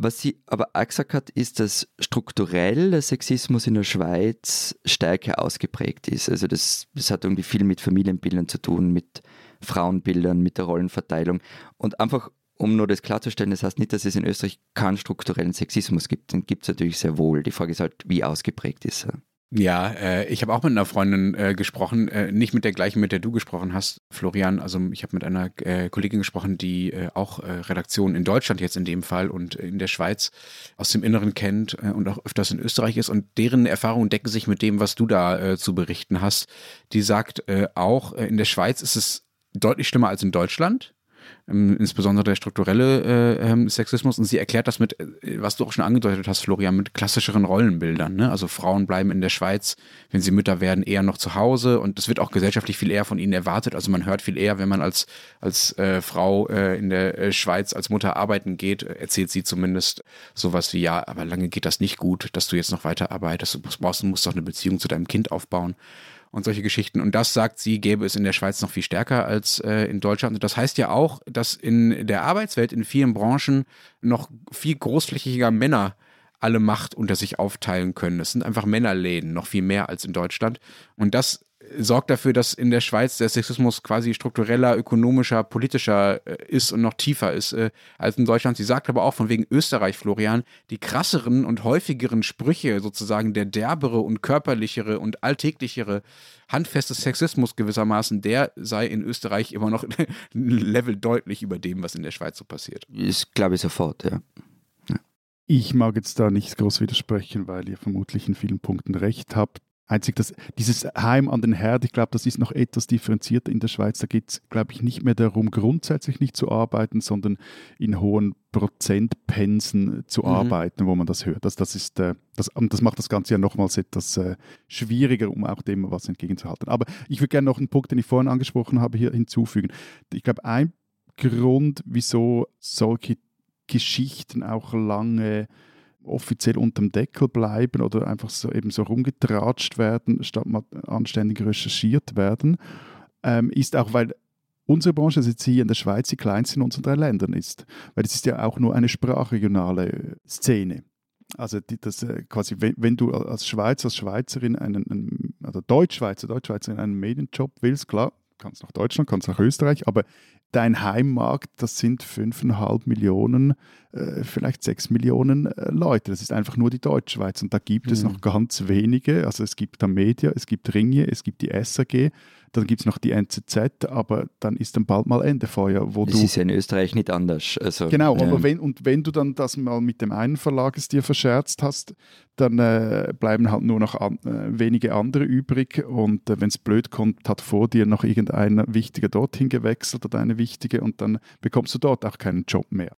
Speaker 1: Was sie aber auch gesagt hat, ist, dass strukturell der Sexismus in der Schweiz stärker ausgeprägt ist. Also das, das hat irgendwie viel mit Familienbildern zu tun, mit Frauenbildern, mit der Rollenverteilung. Und einfach, um nur das klarzustellen, das heißt nicht, dass es in Österreich keinen strukturellen Sexismus gibt. Den gibt es natürlich sehr wohl. Die Frage ist halt, wie ausgeprägt ist er.
Speaker 3: Ja, äh, ich habe auch mit einer Freundin äh, gesprochen, äh, nicht mit der gleichen, mit der du gesprochen hast, Florian. Also ich habe mit einer äh, Kollegin gesprochen, die äh, auch äh, Redaktionen in Deutschland jetzt in dem Fall und in der Schweiz aus dem Inneren kennt und auch öfters in Österreich ist. Und deren Erfahrungen decken sich mit dem, was du da zu berichten hast. Die sagt auch, in der Schweiz ist es deutlich schlimmer als in Deutschland insbesondere der strukturelle äh, ähm, Sexismus. Und sie erklärt das mit, äh, was du auch schon angedeutet hast, Florian, mit klassischeren Rollenbildern. Ne? Also Frauen bleiben in der Schweiz, wenn sie Mütter werden, eher noch zu Hause und das wird auch gesellschaftlich viel eher von ihnen erwartet. Also man hört viel eher, wenn man als, als äh, Frau in der Schweiz als Mutter arbeiten geht, erzählt sie zumindest sowas wie, ja, aber lange geht das nicht gut, dass du jetzt noch weiter arbeitest. Du brauchst, du musst doch eine Beziehung zu deinem Kind aufbauen und solche Geschichten. Und das, sagt sie, gäbe es in der Schweiz noch viel stärker als äh, in Deutschland. Und das heißt ja auch, dass in der Arbeitswelt in vielen Branchen noch viel großflächiger Männer alle Macht unter sich aufteilen können. Es sind einfach Männerläden, noch viel mehr als in Deutschland. Und das sorgt dafür, dass in der Schweiz der Sexismus quasi struktureller, ökonomischer, politischer äh, ist und noch tiefer ist äh, als in Deutschland. Sie sagt aber auch von wegen Österreich, Florian, die krasseren und häufigeren Sprüche, sozusagen der derbere und körperlichere und alltäglichere, handfeste Sexismus gewissermaßen, der sei in Österreich immer noch ein Level deutlich über dem, was in der Schweiz so passiert.
Speaker 1: Ich glaube sofort, ja.
Speaker 2: Ich mag jetzt da nicht groß widersprechen, weil ihr vermutlich in vielen Punkten recht habt. Einzig dass dieses Heim an den Herd, ich glaube, das ist noch etwas differenzierter in der Schweiz. Da geht es, glaube ich, nicht mehr darum, grundsätzlich nicht zu arbeiten, sondern in hohen Prozentpensen zu mhm. arbeiten, wo man das hört. Das, das, ist, äh, das, das macht das Ganze ja nochmals etwas äh, schwieriger, um auch dem was entgegenzuhalten. Aber ich würde gerne noch einen Punkt, den ich vorhin angesprochen habe, hier hinzufügen. Ich glaube, ein Grund, wieso solche Geschichten auch lange offiziell unterm Deckel bleiben oder einfach so eben so rumgetratscht werden, statt mal anständig recherchiert werden, ähm, ist auch, weil unsere Branche also jetzt hier in der Schweiz die kleinste in unseren drei Ländern ist. Weil es ist ja auch nur eine sprachregionale Szene. Also die, das äh, quasi, wenn, wenn, du als Schweizer, als Schweizerin einen, einen also Deutschschweizer, Deutschschweizerin einen Medienjob willst, klar, kannst nach Deutschland, kannst nach Österreich, aber dein Heimmarkt, das sind fünfeinhalb Millionen, äh, vielleicht sechs Millionen äh, Leute. Das ist einfach nur die Deutschschweiz und da gibt mhm. es noch ganz wenige. Also es gibt da Media, es gibt Ringe, es gibt die SAG dann gibt es noch die NZZ, aber dann ist dann bald mal Ende Feuer. Wo
Speaker 1: das
Speaker 2: du,
Speaker 1: ist ja in Österreich nicht anders. Also,
Speaker 2: genau, ja. aber wenn, und wenn du dann das mal mit dem einen Verlag es dir verscherzt hast, dann äh, bleiben halt nur noch an, äh, wenige andere übrig und äh, wenn es blöd kommt, hat vor dir noch irgendein Wichtiger dorthin gewechselt oder eine Wichtige und dann bekommst du dort auch keinen Job mehr.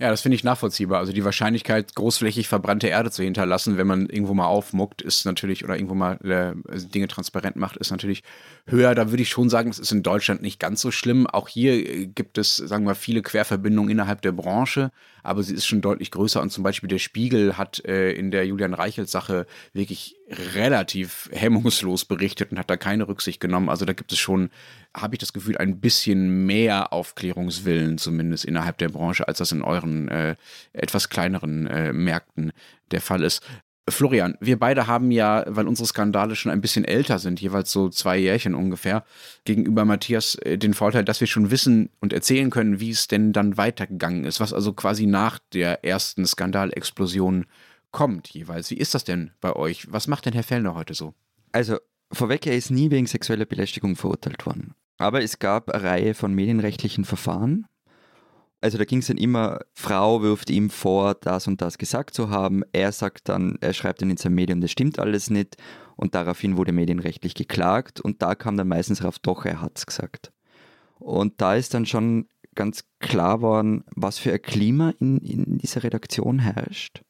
Speaker 3: Ja, das finde ich nachvollziehbar. Also die Wahrscheinlichkeit, großflächig verbrannte Erde zu hinterlassen, wenn man irgendwo mal aufmuckt, ist natürlich, oder irgendwo mal äh, Dinge transparent macht, ist natürlich höher. Da würde ich schon sagen, es ist in Deutschland nicht ganz so schlimm. Auch hier äh, gibt es, sagen wir viele Querverbindungen innerhalb der Branche, aber sie ist schon deutlich größer. Und zum Beispiel der Spiegel hat äh, in der Julian Reichelt-Sache wirklich relativ hemmungslos berichtet und hat da keine Rücksicht genommen. Also da gibt es schon, habe ich das Gefühl, ein bisschen mehr Aufklärungswillen zumindest innerhalb der Branche, als das in euren äh, etwas kleineren äh, Märkten der Fall ist. Florian, wir beide haben ja, weil unsere Skandale schon ein bisschen älter sind, jeweils so zwei Jährchen ungefähr, gegenüber Matthias äh, den Vorteil, dass wir schon wissen und erzählen können, wie es denn dann weitergegangen ist, was also quasi nach der ersten Skandalexplosion kommt jeweils. Wie ist das denn bei euch? Was macht denn Herr Fellner heute so?
Speaker 1: Also, vorweg, er ist nie wegen sexueller Belästigung verurteilt worden. Aber es gab eine Reihe von medienrechtlichen Verfahren. Also da ging es dann immer, Frau wirft ihm vor, das und das gesagt zu haben. Er sagt dann, er schreibt dann in seinem Medium, das stimmt alles nicht. Und daraufhin wurde medienrechtlich geklagt. Und da kam dann meistens rauf, doch, er hat es gesagt. Und da ist dann schon ganz klar worden, was für ein Klima in, in dieser Redaktion herrscht.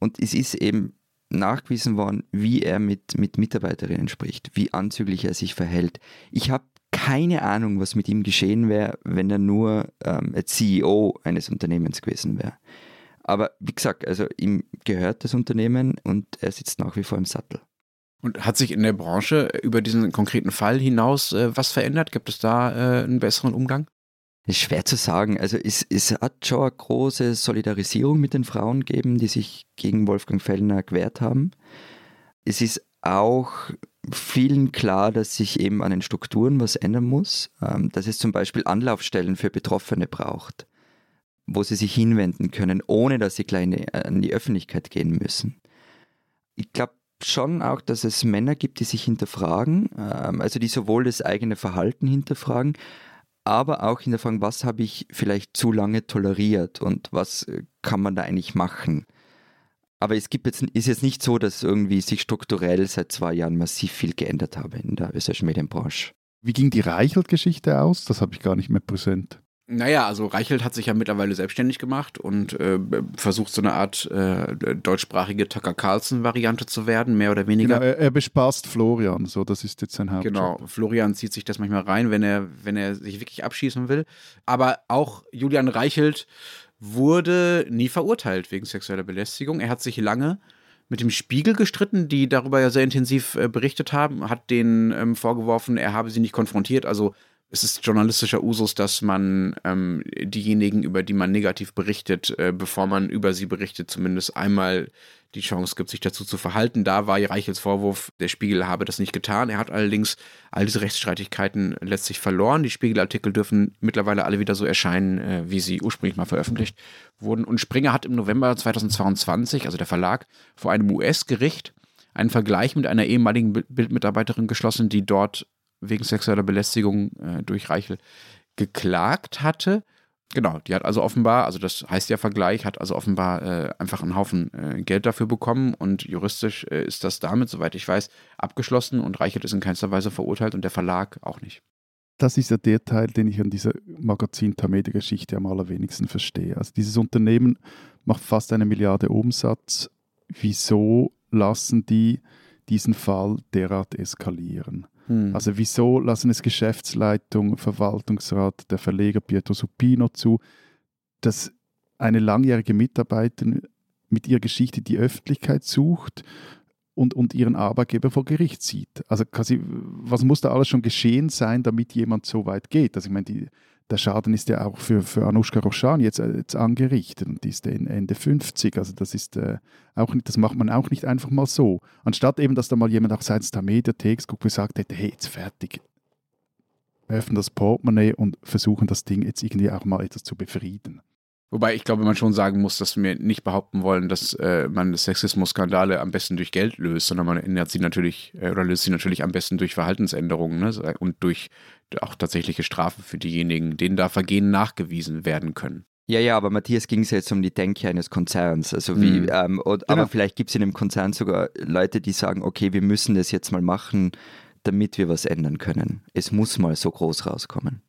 Speaker 1: Und es ist eben nachgewiesen worden, wie er mit, mit Mitarbeiterinnen spricht, wie anzüglich er sich verhält. Ich habe keine Ahnung, was mit ihm geschehen wäre, wenn er nur ähm, CEO eines Unternehmens gewesen wäre. Aber wie gesagt, also ihm gehört das Unternehmen und er sitzt nach wie vor im Sattel.
Speaker 3: Und hat sich in der Branche über diesen konkreten Fall hinaus äh, was verändert? Gibt es da äh, einen besseren Umgang?
Speaker 1: ist schwer zu sagen. Also es, es hat schon eine große Solidarisierung mit den Frauen gegeben, die sich gegen Wolfgang Fellner gewehrt haben. Es ist auch vielen klar, dass sich eben an den Strukturen was ändern muss, ähm, dass es zum Beispiel Anlaufstellen für Betroffene braucht, wo sie sich hinwenden können, ohne dass sie gleich in die Öffentlichkeit gehen müssen. Ich glaube schon auch, dass es Männer gibt, die sich hinterfragen, ähm, also die sowohl das eigene Verhalten hinterfragen, aber auch hinterfragen, was habe ich vielleicht zu lange toleriert und was äh, kann man da eigentlich machen. Aber es gibt jetzt, ist jetzt nicht so, dass irgendwie sich strukturell seit zwei Jahren massiv viel geändert habe in der österreichischen Medienbranche.
Speaker 2: Wie ging die Reichelt-Geschichte aus? Das habe ich gar nicht mehr präsent.
Speaker 3: Naja, also Reichelt hat sich ja mittlerweile selbstständig gemacht und äh, versucht so eine Art äh, deutschsprachige Tucker Carlson-Variante zu werden, mehr oder weniger.
Speaker 2: Genau, er, er, bespaßt Florian, so das ist jetzt sein Hauptjob.
Speaker 3: Genau, Florian zieht sich das manchmal rein, wenn er, wenn er sich wirklich abschießen will. Aber auch Julian Reichelt wurde nie verurteilt wegen sexueller Belästigung. Er hat sich lange mit dem Spiegel gestritten, die darüber ja sehr intensiv äh, berichtet haben, hat denen ähm, vorgeworfen, er habe sie nicht konfrontiert. Also es ist journalistischer Usus, dass man ähm, diejenigen, über die man negativ berichtet, äh, bevor man über sie berichtet, zumindest einmal die Chance gibt, sich dazu zu verhalten. Da war Reichels Vorwurf, der Spiegel habe das nicht getan. Er hat allerdings all diese Rechtsstreitigkeiten letztlich verloren. Die Spiegelartikel dürfen mittlerweile alle wieder so erscheinen, äh, wie sie ursprünglich mal veröffentlicht wurden. Und Springer hat im November 2022, also der Verlag, vor einem US-Gericht einen Vergleich mit einer ehemaligen Bildmitarbeiterin geschlossen, die dort wegen sexueller Belästigung äh, durch Reichel geklagt hatte. Genau, die hat also offenbar, also das heißt ja Vergleich, hat also offenbar äh, einfach einen Haufen äh, Geld dafür bekommen und juristisch äh, ist das damit, soweit ich weiß, abgeschlossen und Reichert ist in keinster Weise verurteilt und der Verlag auch nicht.
Speaker 2: Das ist ja der Teil, den ich an dieser Magazin-Tamedia-Geschichte am allerwenigsten verstehe. Also dieses Unternehmen macht fast eine Milliarde Umsatz. Wieso lassen die diesen Fall derart eskalieren? Hm. Also wieso lassen es Geschäftsleitung, Verwaltungsrat, der Verleger Pietro Supino zu, dass eine langjährige Mitarbeiterin mit ihrer Geschichte die Öffentlichkeit sucht und, und ihren Arbeitgeber vor Gericht zieht. Also quasi, was muss da alles schon geschehen sein, damit jemand so weit geht? Also ich meine, die, der Schaden ist ja auch für, für Anushka Roshan jetzt, äh, jetzt angerichtet und die ist Ende 50. Also das ist äh, auch nicht, das macht man auch nicht einfach mal so. Anstatt eben, dass da mal jemand auch seitens der Mediathek guckt und gesagt hätte, hey, jetzt fertig. Wir öffnen das Portemonnaie und versuchen das Ding jetzt irgendwie auch mal etwas zu befrieden.
Speaker 3: Wobei ich glaube, man schon sagen muss, dass wir nicht behaupten wollen, dass äh, man Sexismus-Skandale am besten durch Geld löst, sondern man ändert sie natürlich äh, oder löst sie natürlich am besten durch Verhaltensänderungen ne? und durch auch tatsächliche Strafen für diejenigen, denen da Vergehen nachgewiesen werden können.
Speaker 1: Ja, ja, aber Matthias ging es jetzt um die Denke eines Konzerns. Also wie, mhm. ähm, und, genau. aber vielleicht gibt es in dem Konzern sogar Leute, die sagen, okay, wir müssen das jetzt mal machen, damit wir was ändern können. Es muss mal so groß rauskommen.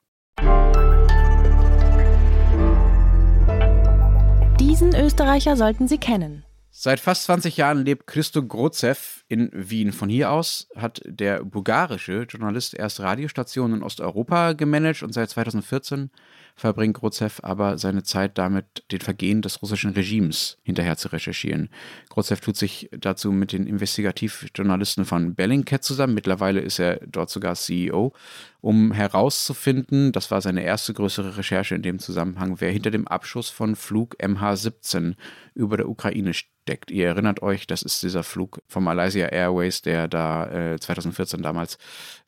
Speaker 4: Diesen Österreicher sollten Sie kennen.
Speaker 3: Seit fast 20 Jahren lebt Christo Grozev in Wien. Von hier aus hat der bulgarische Journalist erst Radiostationen in Osteuropa gemanagt und seit 2014 verbringt Grozev aber seine Zeit damit, den Vergehen des russischen Regimes hinterher zu recherchieren. Grozev tut sich dazu mit den Investigativjournalisten von Bellingcat zusammen. Mittlerweile ist er dort sogar CEO, um herauszufinden, das war seine erste größere Recherche in dem Zusammenhang, wer hinter dem Abschuss von Flug MH17 über der Ukraine steckt. Ihr erinnert euch, das ist dieser Flug von Malaysia Airways, der da äh, 2014 damals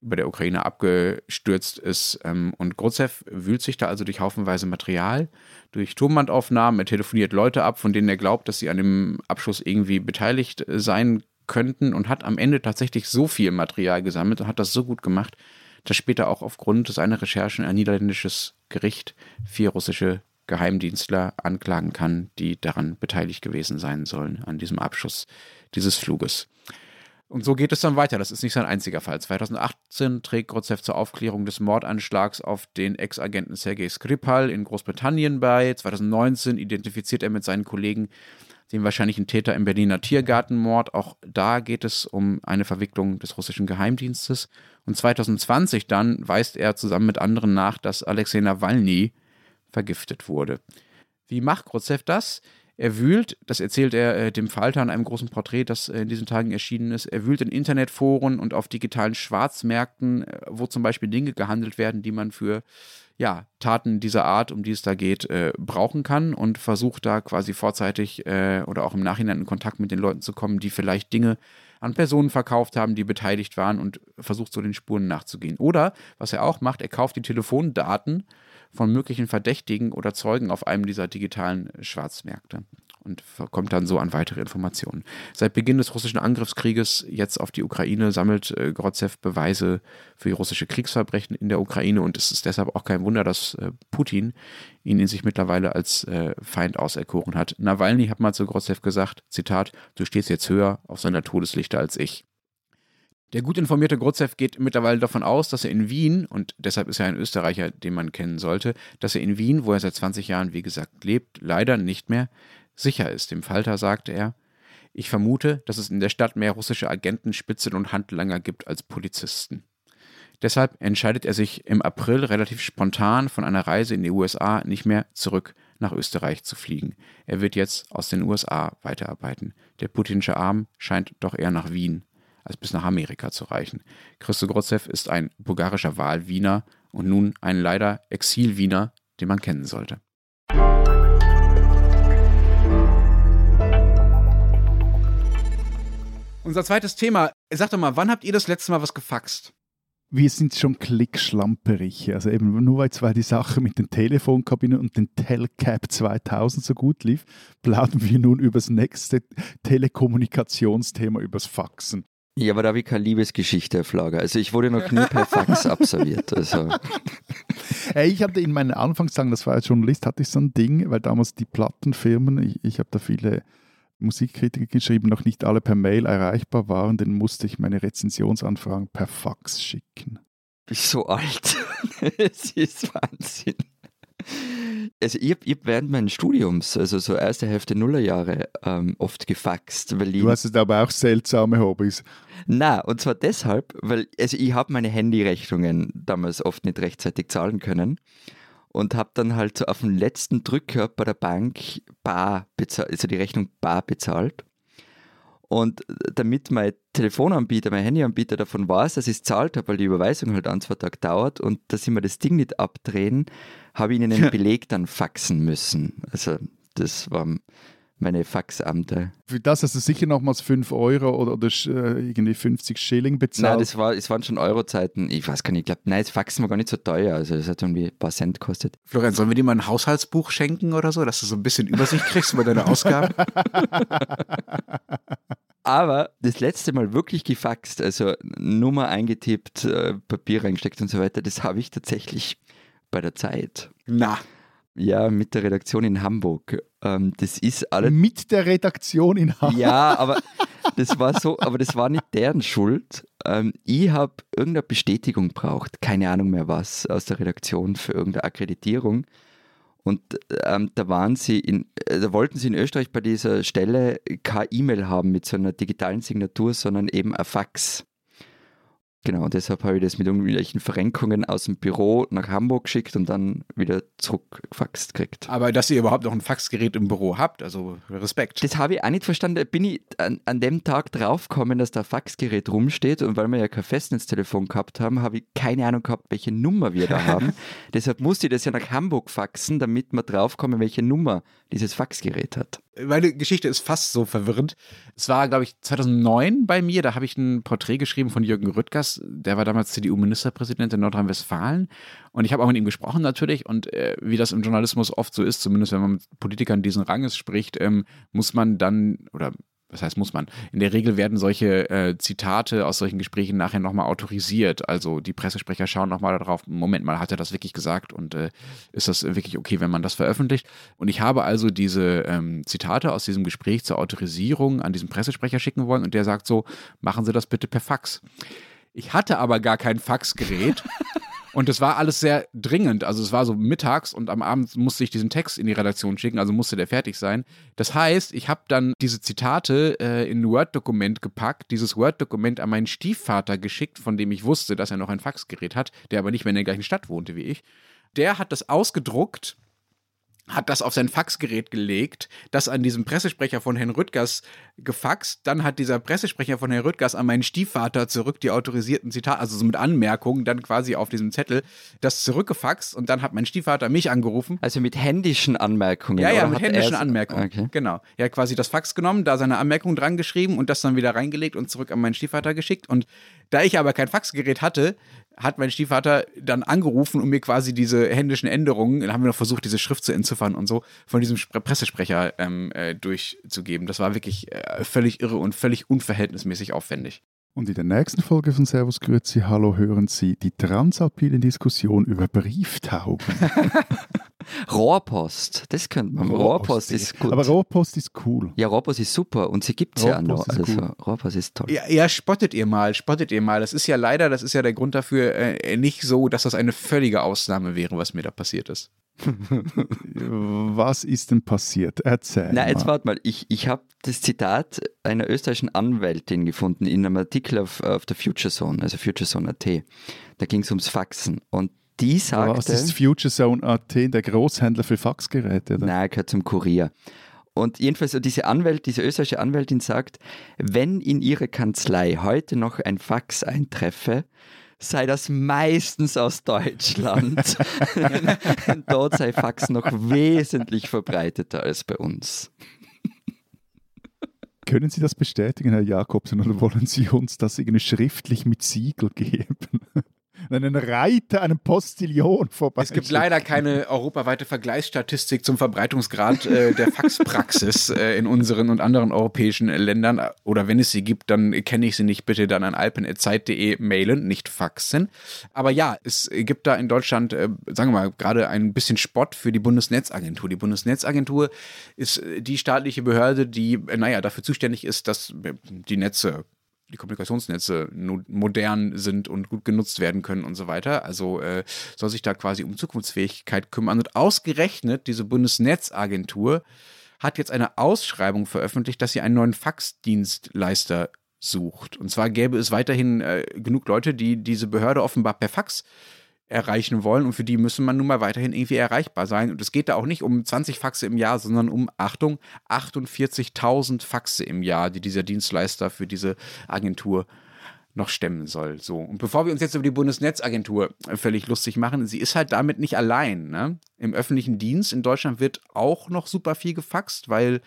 Speaker 3: über der Ukraine abgestürzt ist. Ähm, und Grozev wühlt sich da also durch haufenweise Material, durch Tonbandaufnahmen. Er telefoniert Leute ab, von denen er glaubt, dass sie an dem Abschuss irgendwie beteiligt sein könnten und hat am Ende tatsächlich so viel Material gesammelt und hat das so gut gemacht, dass später auch aufgrund seiner Recherchen ein niederländisches Gericht vier russische Geheimdienstler anklagen kann, die daran beteiligt gewesen sein sollen, an diesem Abschuss dieses Fluges. Und so geht es dann weiter. Das ist nicht sein einziger Fall. 2018 trägt Grotzev zur Aufklärung des Mordanschlags auf den Ex-Agenten Sergei Skripal in Großbritannien bei. 2019 identifiziert er mit seinen Kollegen den wahrscheinlichen Täter im Berliner Tiergartenmord. Auch da geht es um eine Verwicklung des russischen Geheimdienstes. Und 2020 dann weist er zusammen mit anderen nach, dass Alexei Nawalny vergiftet wurde. Wie macht Grotzev das? Er wühlt, das erzählt er äh, dem Falter in einem großen Porträt, das äh, in diesen Tagen erschienen ist, er wühlt in Internetforen und auf digitalen Schwarzmärkten, äh, wo zum Beispiel Dinge gehandelt werden, die man für ja, Taten dieser Art, um die es da geht, äh, brauchen kann und versucht da quasi vorzeitig äh, oder auch im Nachhinein in Kontakt mit den Leuten zu kommen, die vielleicht Dinge an Personen verkauft haben, die beteiligt waren und versucht so den Spuren nachzugehen. Oder, was er auch macht, er kauft die Telefondaten von möglichen Verdächtigen oder Zeugen auf einem dieser digitalen Schwarzmärkte und kommt dann so an weitere Informationen. Seit Beginn des russischen Angriffskrieges jetzt auf die Ukraine sammelt äh, Grotzev Beweise für russische Kriegsverbrechen in der Ukraine und es ist deshalb auch kein Wunder, dass äh, Putin ihn in sich mittlerweile als äh, Feind auserkoren hat. Nawalny hat mal zu Grotzev gesagt, Zitat, du stehst jetzt höher auf seiner Todeslichter als ich. Der gut informierte Grotzev geht mittlerweile davon aus, dass er in Wien, und deshalb ist er ein Österreicher, den man kennen sollte, dass er in Wien, wo er seit 20 Jahren, wie gesagt, lebt, leider nicht mehr sicher ist. Dem Falter sagte er, ich vermute, dass es in der Stadt mehr russische Agenten, Spitzen und Handlanger gibt als Polizisten. Deshalb entscheidet er sich im April relativ spontan von einer Reise in die USA nicht mehr zurück nach Österreich zu fliegen. Er wird jetzt aus den USA weiterarbeiten. Der putinsche Arm scheint doch eher nach Wien als bis nach Amerika zu reichen. Christo Grotzev ist ein bulgarischer Wahlwiener und nun ein leider Exil-Wiener, den man kennen sollte. Unser zweites Thema. Sag doch mal, wann habt ihr das letzte Mal was gefaxt?
Speaker 2: wir sind schon klickschlamperig. Also eben nur weil zwar die Sache mit den Telefonkabinen und den Telcap 2000 so gut lief, plaudern wir nun über das nächste Telekommunikationsthema, übers Faxen.
Speaker 1: Ja, aber da habe ich keine Liebesgeschichte auf Lager. Also ich wurde noch nie per Fax absolviert. Also.
Speaker 2: Ich hatte in meinen Anfangstagen, das war als Journalist, hatte ich so ein Ding, weil damals die Plattenfirmen, ich, ich habe da viele Musikkritiker geschrieben, noch nicht alle per Mail erreichbar waren, dann musste ich meine Rezensionsanfragen per Fax schicken.
Speaker 1: Bin so alt. Es ist Wahnsinn. Also ich habe hab während meines Studiums, also so erste Hälfte Nullerjahre, ähm, oft gefaxt. Weil
Speaker 2: du hast aber auch seltsame Hobbys.
Speaker 1: Na, und zwar deshalb, weil also ich habe meine Handyrechnungen damals oft nicht rechtzeitig zahlen können und habe dann halt so auf den letzten Drücker bei der Bank bar bezahlt, also die Rechnung bar bezahlt. Und damit mein Telefonanbieter, mein Handyanbieter davon weiß, dass ich es zahlt habe, weil die Überweisung halt ein, zwei Tage dauert und dass sie mir das Ding nicht abdrehen, habe ich ihnen einen Beleg dann faxen müssen. Also das war meine Faxamte.
Speaker 2: Für das hast du sicher nochmals 5 Euro oder, oder äh, irgendwie 50 Schilling bezahlt.
Speaker 1: Nein, das war, es waren schon Eurozeiten. Ich weiß gar nicht, ich glaube, nein, das Faxen war gar nicht so teuer. Also das hat irgendwie ein paar Cent gekostet.
Speaker 3: Florian, sollen wir dir mal ein Haushaltsbuch schenken oder so, dass du so ein bisschen Übersicht kriegst über deine Ausgaben?
Speaker 1: Aber das letzte Mal wirklich gefaxt, also Nummer eingetippt, äh, Papier reingesteckt und so weiter, das habe ich tatsächlich bei der Zeit.
Speaker 3: Na.
Speaker 1: Ja, mit der Redaktion in Hamburg. Ähm, das ist alles.
Speaker 2: Mit der Redaktion in Hamburg.
Speaker 1: Ja, aber das war so, aber das war nicht deren Schuld. Ähm, ich habe irgendeine Bestätigung braucht, keine Ahnung mehr was, aus der Redaktion für irgendeine Akkreditierung. Und ähm, da waren sie in, äh, da wollten sie in Österreich bei dieser Stelle keine E-Mail haben mit so einer digitalen Signatur, sondern eben ein Fax. Genau, deshalb habe ich das mit irgendwelchen Verrenkungen aus dem Büro nach Hamburg geschickt und dann wieder zurückgefaxt gekriegt.
Speaker 3: Aber dass ihr überhaupt noch ein Faxgerät im Büro habt, also Respekt.
Speaker 1: Das habe ich auch nicht verstanden. Da bin ich an, an dem Tag draufgekommen, dass da ein Faxgerät rumsteht und weil wir ja kein Festnetztelefon gehabt haben, habe ich keine Ahnung gehabt, welche Nummer wir da haben. deshalb musste ich das ja nach Hamburg faxen, damit wir draufkommen, welche Nummer dieses Faxgerät hat
Speaker 3: meine Geschichte ist fast so verwirrend. Es war, glaube ich, 2009 bei mir, da habe ich ein Porträt geschrieben von Jürgen Rüttgers, der war damals CDU-Ministerpräsident in Nordrhein-Westfalen. Und ich habe auch mit ihm gesprochen natürlich. Und äh, wie das im Journalismus oft so ist, zumindest wenn man mit Politikern diesen Ranges spricht, ähm, muss man dann, oder was heißt muss man? In der Regel werden solche äh, Zitate aus solchen Gesprächen nachher nochmal autorisiert. Also die Pressesprecher schauen nochmal darauf, Moment mal, hat er das wirklich gesagt und äh, ist das wirklich okay, wenn man das veröffentlicht? Und ich habe also diese ähm, Zitate aus diesem Gespräch zur Autorisierung an diesen Pressesprecher schicken wollen und der sagt so, machen Sie das bitte per Fax. Ich hatte aber gar kein Faxgerät. Und es war alles sehr dringend. Also es war so mittags und am Abend musste ich diesen Text in die Redaktion schicken, also musste der fertig sein. Das heißt, ich habe dann diese Zitate äh, in ein Word-Dokument gepackt, dieses Word-Dokument an meinen Stiefvater geschickt, von dem ich wusste, dass er noch ein Faxgerät hat, der aber nicht mehr in der gleichen Stadt wohnte wie ich. Der hat das ausgedruckt hat das auf sein Faxgerät gelegt, das an diesem Pressesprecher von Herrn Rüttgers gefaxt. Dann hat dieser Pressesprecher von Herrn Rüttgers an meinen Stiefvater zurück die autorisierten Zitate, also so mit Anmerkungen, dann quasi auf diesem Zettel, das zurückgefaxt und dann hat mein Stiefvater mich angerufen.
Speaker 1: Also mit händischen Anmerkungen.
Speaker 3: Ja, ja, mit händischen Anmerkungen. Okay. Genau. Er hat quasi das Fax genommen, da seine Anmerkung dran geschrieben und das dann wieder reingelegt und zurück an meinen Stiefvater geschickt. Und da ich aber kein Faxgerät hatte, hat mein Stiefvater dann angerufen und mir quasi diese händischen Änderungen, dann haben wir noch versucht, diese Schrift zu entziffern und so, von diesem Pressesprecher ähm, äh, durchzugeben. Das war wirklich äh, völlig irre und völlig unverhältnismäßig aufwendig.
Speaker 2: Und in der nächsten Folge von Servus Grüezi Hallo hören Sie die transalpine Diskussion über Brieftauben.
Speaker 1: Rohrpost, das könnte man. Rohrpost, Rohrpost ist gut.
Speaker 2: Aber Rohrpost ist cool.
Speaker 1: Ja, Rohrpost ist super und sie gibt es ja noch. Also cool. Rohrpost ist toll.
Speaker 3: Ja, ja, spottet ihr mal, spottet ihr mal. Das ist ja leider, das ist ja der Grund dafür, äh, nicht so, dass das eine völlige Ausnahme wäre, was mir da passiert ist.
Speaker 2: Was ist denn passiert? Erzähl.
Speaker 1: Na, jetzt warte mal. Ich, ich habe das Zitat einer österreichischen Anwältin gefunden in einem Artikel auf, auf der Future Zone, also FutureZone.at. Da ging es ums Faxen. Und die sagte.
Speaker 2: Was ist FutureZone.at, der Großhändler für Faxgeräte?
Speaker 1: Oder? Nein, gehört zum Kurier. Und jedenfalls, diese Anwält, diese österreichische Anwältin sagt, wenn in ihrer Kanzlei heute noch ein Fax eintreffe, sei das meistens aus Deutschland. Dort sei Fax noch wesentlich verbreiteter als bei uns.
Speaker 2: Können Sie das bestätigen, Herr Jakobsen, oder wollen Sie uns das irgendwie schriftlich mit Siegel geben? Einen Reiter, einen Postillion vorbei.
Speaker 3: Es gibt leider keine europaweite Vergleichsstatistik zum Verbreitungsgrad äh, der Faxpraxis äh, in unseren und anderen europäischen Ländern. Oder wenn es sie gibt, dann kenne ich sie nicht. Bitte dann an alpen.zeit.de mailen, nicht faxen. Aber ja, es gibt da in Deutschland, äh, sagen wir mal, gerade ein bisschen Spott für die Bundesnetzagentur. Die Bundesnetzagentur ist äh, die staatliche Behörde, die, äh, naja, dafür zuständig ist, dass äh, die Netze die Kommunikationsnetze modern sind und gut genutzt werden können und so weiter. Also äh, soll sich da quasi um Zukunftsfähigkeit kümmern. Und ausgerechnet diese Bundesnetzagentur hat jetzt eine Ausschreibung veröffentlicht, dass sie einen neuen Faxdienstleister sucht. Und zwar gäbe es weiterhin äh, genug Leute, die diese Behörde offenbar per Fax erreichen wollen und für die müssen man nun mal weiterhin irgendwie erreichbar sein. Und es geht da auch nicht um 20 Faxe im Jahr, sondern um, Achtung, 48.000 Faxe im Jahr, die dieser Dienstleister für diese Agentur noch stemmen soll. So. Und bevor wir uns jetzt über die Bundesnetzagentur völlig lustig machen, sie ist halt damit nicht allein. Ne? Im öffentlichen Dienst in Deutschland wird auch noch super viel gefaxt, weil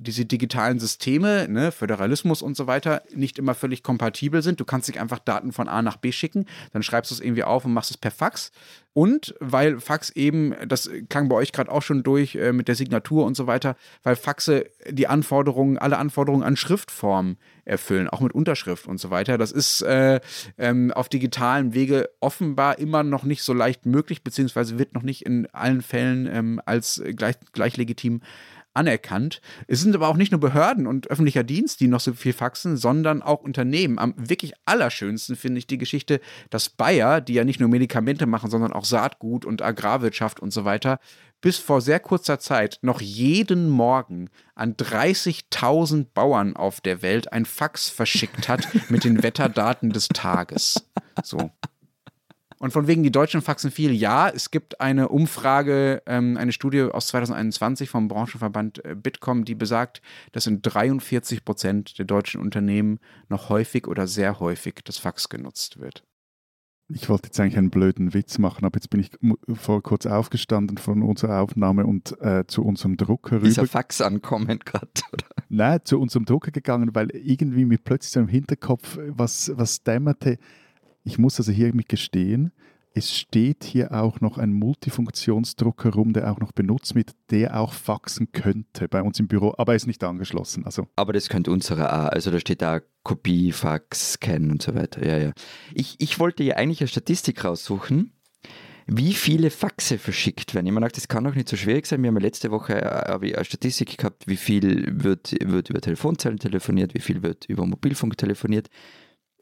Speaker 3: diese digitalen Systeme, ne, Föderalismus und so weiter, nicht immer völlig kompatibel sind. Du kannst dich einfach Daten von A nach B schicken, dann schreibst du es irgendwie auf und machst es per Fax. Und weil Fax eben, das klang bei euch gerade auch schon durch äh, mit der Signatur und so weiter, weil Faxe die Anforderungen, alle Anforderungen an Schriftform erfüllen, auch mit Unterschrift und so weiter. Das ist äh, ähm, auf digitalen Wege offenbar immer noch nicht so leicht möglich, beziehungsweise wird noch nicht in allen Fällen ähm, als gleich, gleich legitim anerkannt. Es sind aber auch nicht nur Behörden und öffentlicher Dienst, die noch so viel faxen, sondern auch Unternehmen. Am wirklich allerschönsten finde ich die Geschichte, dass Bayer, die ja nicht nur Medikamente machen, sondern auch Saatgut und Agrarwirtschaft und so weiter, bis vor sehr kurzer Zeit noch jeden Morgen an 30.000 Bauern auf der Welt ein Fax verschickt hat mit den Wetterdaten des Tages. So. Und von wegen die Deutschen faxen viel. Ja, es gibt eine Umfrage, ähm, eine Studie aus 2021 vom Branchenverband äh, Bitkom, die besagt, dass in 43 Prozent der deutschen Unternehmen noch häufig oder sehr häufig das Fax genutzt wird.
Speaker 2: Ich wollte jetzt eigentlich einen blöden Witz machen, aber jetzt bin ich vor kurz aufgestanden von unserer Aufnahme und äh, zu unserem Drucker rüber.
Speaker 1: Ist ein Fax ankommen gerade, oder?
Speaker 2: Nein, zu unserem Drucker gegangen, weil irgendwie mir plötzlich so im Hinterkopf was, was dämmerte ich muss also hiermit gestehen, es steht hier auch noch ein Multifunktionsdrucker rum, der auch noch benutzt wird, der auch faxen könnte bei uns im Büro, aber er ist nicht angeschlossen. Also.
Speaker 1: Aber das könnte unsere auch. Also da steht da Kopie, Fax, Scan und so weiter. Ja, ja. Ich, ich wollte ja eigentlich eine Statistik raussuchen, wie viele Faxe verschickt werden. Ich meine, das kann doch nicht so schwierig sein. Wir haben ja letzte Woche äh, eine Statistik gehabt, wie viel wird, wird über Telefonzellen telefoniert, wie viel wird über Mobilfunk telefoniert.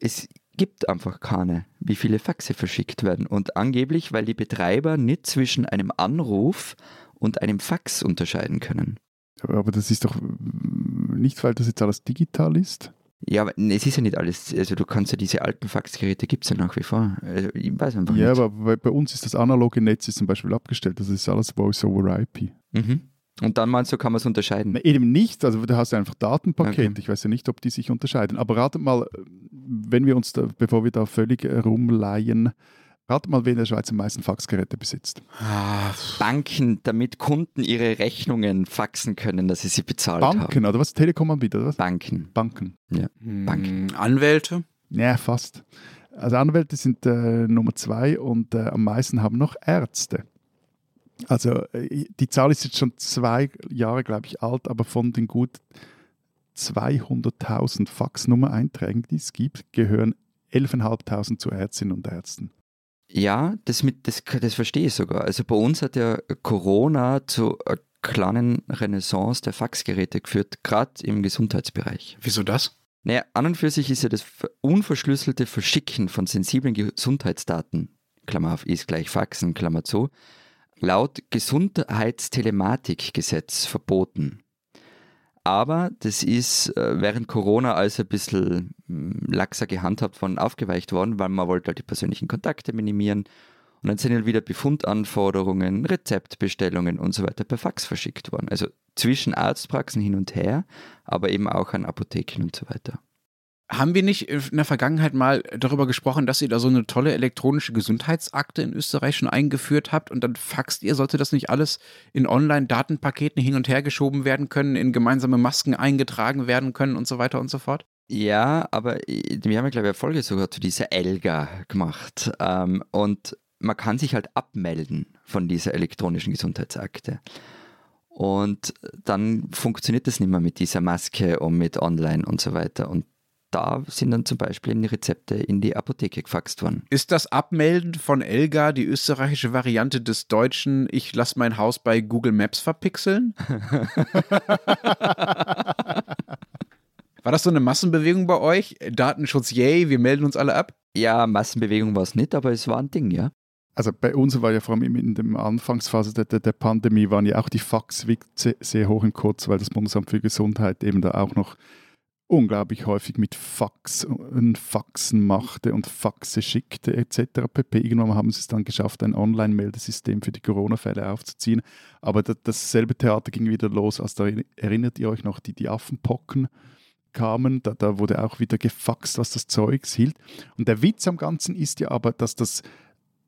Speaker 1: Es gibt einfach keine, wie viele Faxe verschickt werden. Und angeblich, weil die Betreiber nicht zwischen einem Anruf und einem Fax unterscheiden können.
Speaker 2: Aber das ist doch nicht, weil das jetzt alles digital ist?
Speaker 1: Ja, aber es ist ja nicht alles, also du kannst ja diese alten Faxgeräte gibt es ja nach wie vor. Also ich weiß einfach
Speaker 2: ja,
Speaker 1: nicht.
Speaker 2: aber bei, bei, uns ist das analoge Netz ist zum Beispiel abgestellt, das ist alles Voice over IP.
Speaker 1: Mhm. Und dann meinst du, kann man es unterscheiden?
Speaker 2: Na, eben nicht, also da hast du einfach Datenpakete. Okay. Ich weiß ja nicht, ob die sich unterscheiden. Aber ratet mal, wenn wir uns, da, bevor wir da völlig rumleihen, ratet mal, wer in der Schweiz am meisten Faxgeräte besitzt.
Speaker 1: Ah, Banken, damit Kunden ihre Rechnungen faxen können, dass sie sie bezahlt
Speaker 2: Banken,
Speaker 1: haben.
Speaker 2: Banken, oder was? Telekom-Anbieter, oder was?
Speaker 1: Banken.
Speaker 2: Banken.
Speaker 1: Ja, Banken.
Speaker 3: Hm, Anwälte?
Speaker 2: Ja, fast. Also Anwälte sind äh, Nummer zwei und äh, am meisten haben noch Ärzte. Also äh, die Zahl ist jetzt schon zwei Jahre, glaube ich, alt, aber von den gut 200.000 Faxnummer-Einträgen, die es gibt, gehören 11.500 zu Ärztinnen und Ärzten.
Speaker 1: Ja, das, mit, das, das verstehe ich sogar. Also bei uns hat ja Corona zu einer kleinen Renaissance der Faxgeräte geführt, gerade im Gesundheitsbereich.
Speaker 3: Wieso das?
Speaker 1: Naja, an und für sich ist ja das unverschlüsselte Verschicken von sensiblen Gesundheitsdaten, Klammer auf, ist gleich Faxen, Klammer zu, laut Gesundheitstelematikgesetz verboten. Aber das ist äh, während Corona alles ein bisschen hm, laxer gehandhabt von aufgeweicht worden, weil man wollte halt die persönlichen Kontakte minimieren. Und dann sind halt wieder Befundanforderungen, Rezeptbestellungen und so weiter per Fax verschickt worden. Also zwischen Arztpraxen hin und her, aber eben auch an Apotheken und so weiter.
Speaker 3: Haben wir nicht in der Vergangenheit mal darüber gesprochen, dass ihr da so eine tolle elektronische Gesundheitsakte in Österreich schon eingeführt habt und dann faxt ihr, sollte das nicht alles in Online-Datenpaketen hin und her geschoben werden können, in gemeinsame Masken eingetragen werden können und so weiter und so fort?
Speaker 1: Ja, aber wir haben ja, glaube ich, eine Folge sogar zu dieser Elga gemacht. Ähm, und man kann sich halt abmelden von dieser elektronischen Gesundheitsakte. Und dann funktioniert das nicht mehr mit dieser Maske und mit Online und so weiter. Und da sind dann zum Beispiel die Rezepte in die Apotheke gefaxt worden.
Speaker 3: Ist das Abmelden von Elga die österreichische Variante des deutschen Ich lasse mein Haus bei Google Maps verpixeln? War das so eine Massenbewegung bei euch? Datenschutz, yay, wir melden uns alle ab?
Speaker 1: Ja, Massenbewegung war es nicht, aber es war ein Ding, ja.
Speaker 2: Also bei uns war ja vor allem in der Anfangsphase der, der, der Pandemie waren ja auch die Faxwitze sehr hoch im Kurs, weil das Bundesamt für Gesundheit eben da auch noch unglaublich häufig mit Fax und Faxen machte und Faxe schickte etc. pp. Irgendwann haben sie es dann geschafft, ein Online-Meldesystem für die Corona-Fälle aufzuziehen. Aber das, dasselbe Theater ging wieder los, als da erinnert ihr euch noch, die, die Affenpocken kamen, da, da wurde auch wieder gefaxt, was das Zeugs hielt. Und der Witz am Ganzen ist ja aber, dass das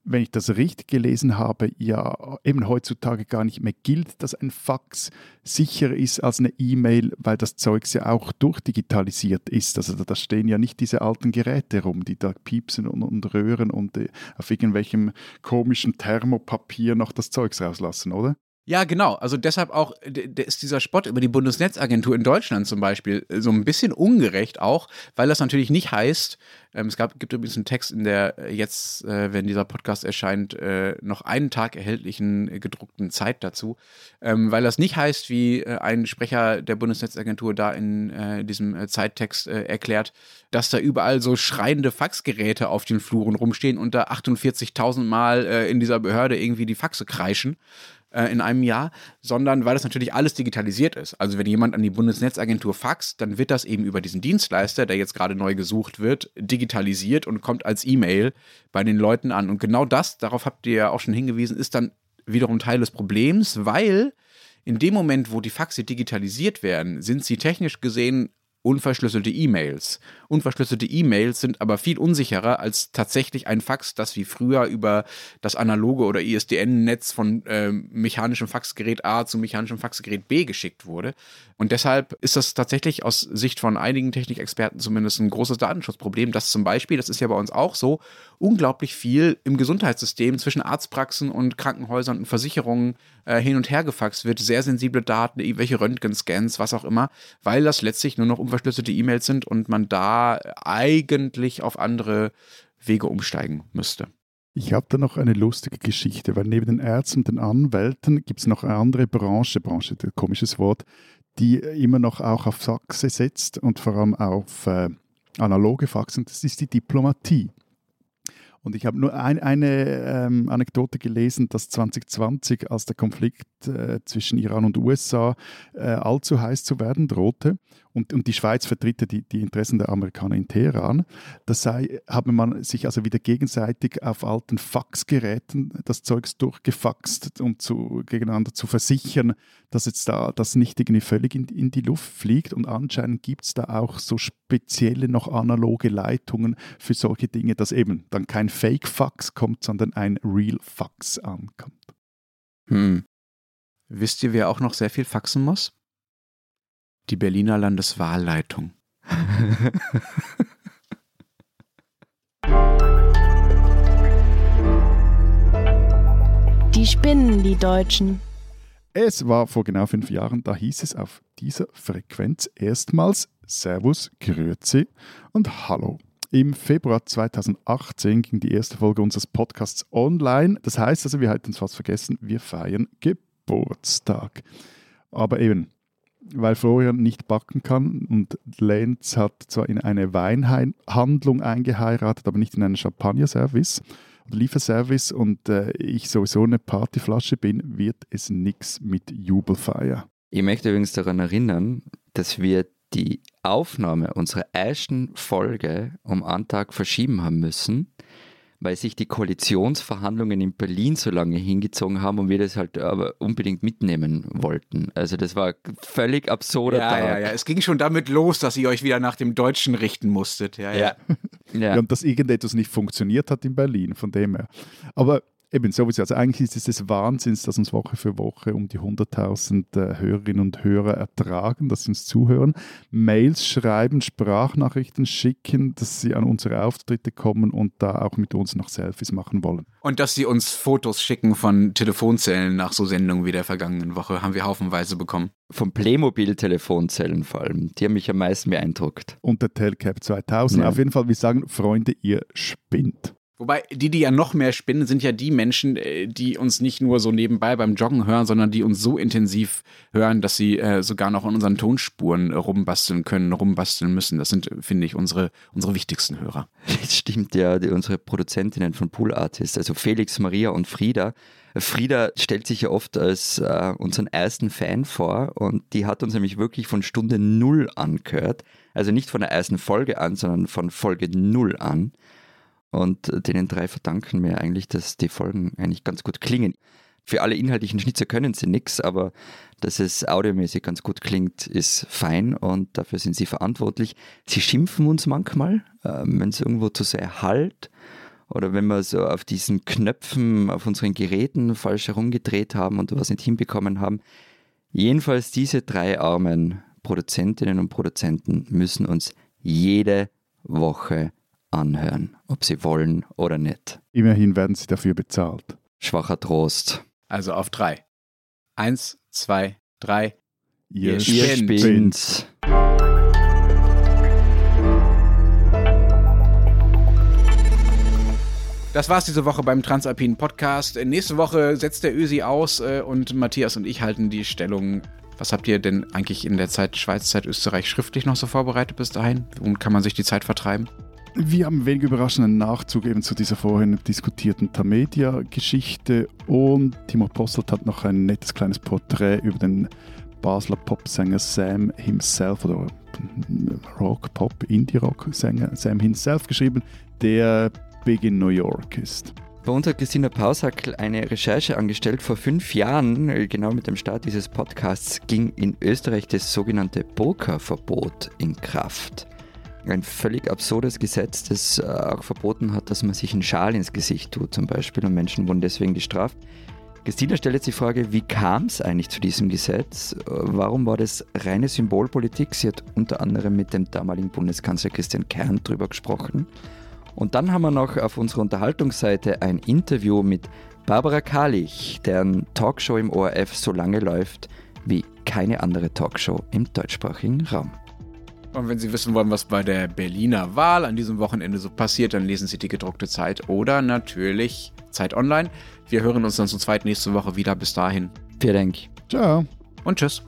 Speaker 2: wenn ich das richtig gelesen habe, ja eben heutzutage gar nicht mehr gilt, dass ein Fax sicherer ist als eine E-Mail, weil das Zeugs ja auch durchdigitalisiert ist. Also da, stehen ja nicht diese alten Geräte rum, die da piepsen und, und röhren und äh, auf irgendwelchem komischen Thermopapier noch das Zeugs rauslassen, oder?
Speaker 3: Ja, genau. Also deshalb auch ist dieser Spot über die Bundesnetzagentur in Deutschland zum Beispiel äh, so ein bisschen ungerecht auch, weil das natürlich nicht heißt, ähm, es gab, gibt übrigens einen Text in der äh, jetzt, äh, wenn dieser Podcast erscheint, noch einen Tag erhältlichen gedruckten Zeit dazu, ähm, weil das nicht heißt, wie ein Sprecher der Bundesnetzagentur da in diesem Zeittext erklärt, dass da überall so schreiende Faxgeräte auf den Fluren rumstehen und da 48.000 Mal in dieser Behörde irgendwie die Faxe kreischen äh, in einem Jahr, sondern weil das natürlich alles digitalisiert ist. Also wenn jemand an die Bundesnetzagentur faxt, dann wird das eben über diesen Dienstleister, der jetzt gerade neu gesucht wird, digitalisiert und kommt als E-Mail bei den Leuten an. Und genau das, darauf habt ihr ja auch schon hingewiesen, ist dann wiederum Teil des Problems, weil in dem Moment, wo die Faxe digitalisiert werden, sind sie technisch gesehen unverschlüsselte E-Mails. Unverschlüsselte E-Mails sind aber viel unsicherer als tatsächlich ein Fax, das wie früher über das analoge oder ISDN-Netz von äh, mechanischem Faxgerät A zu mechanischem Faxgerät B geschickt wurde. Und deshalb ist das tatsächlich aus Sicht von einigen Technikexperten zumindest ein großes Datenschutzproblem, dass zum Beispiel, das ist ja bei uns auch so, unglaublich viel im Gesundheitssystem zwischen Arztpraxen und Krankenhäusern und Versicherungen äh, hin und her gefaxt wird. Sehr sensible Daten, irgendwelche Röntgenscans, was auch immer, weil das letztlich nur noch unverschlüsselte E-Mails sind und man da eigentlich auf andere Wege umsteigen müsste.
Speaker 2: Ich habe da noch eine lustige Geschichte, weil neben den Ärzten und den Anwälten gibt es noch eine andere Branche, Branche, komisches Wort, die immer noch auch auf Faxe setzt und vor allem auf äh, analoge Faxen, das ist die Diplomatie. Und ich habe nur ein, eine ähm, Anekdote gelesen, dass 2020, als der Konflikt äh, zwischen Iran und USA äh, allzu heiß zu werden drohte, und, und die Schweiz vertritt die, die Interessen der Amerikaner in Teheran. Sei, habe man sich also wieder gegenseitig auf alten Faxgeräten das Zeugs durchgefaxt, um zu, gegeneinander zu versichern, dass jetzt da das nicht irgendwie völlig in, in die Luft fliegt. Und anscheinend gibt es da auch so spezielle noch analoge Leitungen für solche Dinge, dass eben dann kein Fake-Fax kommt, sondern ein Real-Fax ankommt.
Speaker 3: Hm. Wisst ihr, wer auch noch sehr viel faxen muss? Die Berliner Landeswahlleitung.
Speaker 4: Die spinnen, die Deutschen.
Speaker 2: Es war vor genau fünf Jahren, da hieß es auf dieser Frequenz erstmals Servus, Grüezi und Hallo. Im Februar 2018 ging die erste Folge unseres Podcasts online. Das heißt also, wir hatten uns fast vergessen, wir feiern Geburtstag. Aber eben, weil Florian nicht backen kann. Und Lenz hat zwar in eine Weinhandlung eingeheiratet, aber nicht in einen Champagner-Service Lieferservice. Und äh, ich sowieso eine Partyflasche bin, wird es nichts mit Jubelfeier.
Speaker 1: Ich möchte übrigens daran erinnern, dass wir die Aufnahme unserer ersten Folge um einen Tag verschieben haben müssen, weil sich die Koalitionsverhandlungen in Berlin so lange hingezogen haben und wir das halt aber unbedingt mitnehmen wollten. Also das war völlig absurder
Speaker 3: ja,
Speaker 1: Tag.
Speaker 3: ja, ja. Es ging schon damit los, dass ihr euch wieder nach dem Deutschen richten musstet. Ja, ja.
Speaker 1: Ja.
Speaker 2: Ja. und dass irgendetwas nicht funktioniert hat in Berlin, von dem her. Aber eben sowieso, also eigentlich ist es des Wahnsinns, dass uns Woche für Woche um die 100.000 äh, Hörerinnen und Hörer ertragen, dass sie uns zuhören, Mails schreiben, Sprachnachrichten schicken, dass sie an unsere Auftritte kommen und da auch mit uns noch Selfies machen wollen.
Speaker 3: Und dass sie uns Fotos schicken von Telefonzellen nach so Sendungen wie der vergangenen Woche, haben wir haufenweise bekommen.
Speaker 1: Von Playmobil-Telefonzellen vor allem. Die haben mich am meisten beeindruckt.
Speaker 2: Und der Telcap 2000.
Speaker 1: Ja.
Speaker 2: Auf jeden Fall, wir sagen, Freunde, ihr spinnt.
Speaker 3: Wobei, die, die ja noch mehr spinnen, sind ja die Menschen, äh, die uns nicht nur so nebenbei beim Joggen hören, sondern die uns so intensiv hören, dass sie äh, sogar noch an unseren Tonspuren rumbasteln können, rumbasteln müssen. Das sind, finde ich, unsere, unsere wichtigsten Hörer.
Speaker 1: Das stimmt ja, die, unsere Produzentinnen von Pool Artists, also Felix, Maria und Frieda. Frieda stellt sich ja oft als äh, unseren ersten Fan vor und die hat uns nämlich wirklich von Stunde Null angehört. Also nicht von der ersten Folge an, sondern von Folge Null an. Und denen drei verdanken mir eigentlich, dass die Folgen eigentlich ganz gut klingen. Für alle inhaltlichen Schnitzer können sie nichts, aber dass es audiomäßig ganz gut klingt, ist fein und dafür sind sie verantwortlich. Sie schimpfen uns manchmal, äh, wenn es irgendwo zu sehr halt oder wenn wir so auf diesen Knöpfen auf unseren Geräten falsch herumgedreht haben und was nicht hinbekommen haben. Jedenfalls diese drei armen Produzentinnen und Produzenten müssen uns jede Woche anhören, ob sie wollen oder nicht.
Speaker 2: Immerhin werden sie dafür bezahlt.
Speaker 1: Schwacher Trost.
Speaker 3: Also auf drei. Eins, zwei, drei.
Speaker 2: Ihr,
Speaker 3: Ihr spinnt.
Speaker 1: spinnt.
Speaker 3: Das war's diese Woche beim Transalpinen Podcast. Nächste Woche setzt der Ösi aus äh, und Matthias und ich halten die Stellung. Was habt ihr denn eigentlich in der Zeit Schweiz, Zeit Österreich schriftlich noch so vorbereitet bis dahin? Und kann man sich die Zeit vertreiben?
Speaker 2: Wir haben wenig überraschenden Nachzug eben zu dieser vorhin diskutierten Tamedia-Geschichte und Timo Posselt hat noch ein nettes kleines Porträt über den Basler Popsänger Sam himself oder Rock, Pop, Indie-Rock-Sänger Sam himself geschrieben, der big in New York ist.
Speaker 1: Bei uns hat Christina Pausackel eine Recherche angestellt. Vor fünf Jahren, genau mit dem Start dieses Podcasts, ging in Österreich das sogenannte Burka-Verbot in Kraft. Ein völlig absurdes Gesetz, das äh, auch verboten hat, dass man sich einen Schal ins Gesicht tut, zum Beispiel, und Menschen wurden deswegen gestraft. Christina stellt jetzt die Frage, wie kam es eigentlich zu diesem Gesetz? Äh, Warum war das reine Symbolpolitik? Sie hat unter anderem mit dem damaligen Bundeskanzler Christian Kern drüber gesprochen. Und dann haben wir noch auf unserer Unterhaltungsseite ein Interview mit Barbara Kalich, deren Talkshow im ORF so lange läuft wie keine andere Talkshow im deutschsprachigen Raum.
Speaker 3: Und wenn Sie wissen wollen, was bei der Berliner Wahl an diesem Wochenende so passiert, dann lesen Sie die gedruckte Zeit oder natürlich Zeit Online. Wir hören uns dann zu zweit nächste Woche wieder. Bis dahin
Speaker 1: Vielen Dank.
Speaker 2: Ciao.
Speaker 3: und tschüss.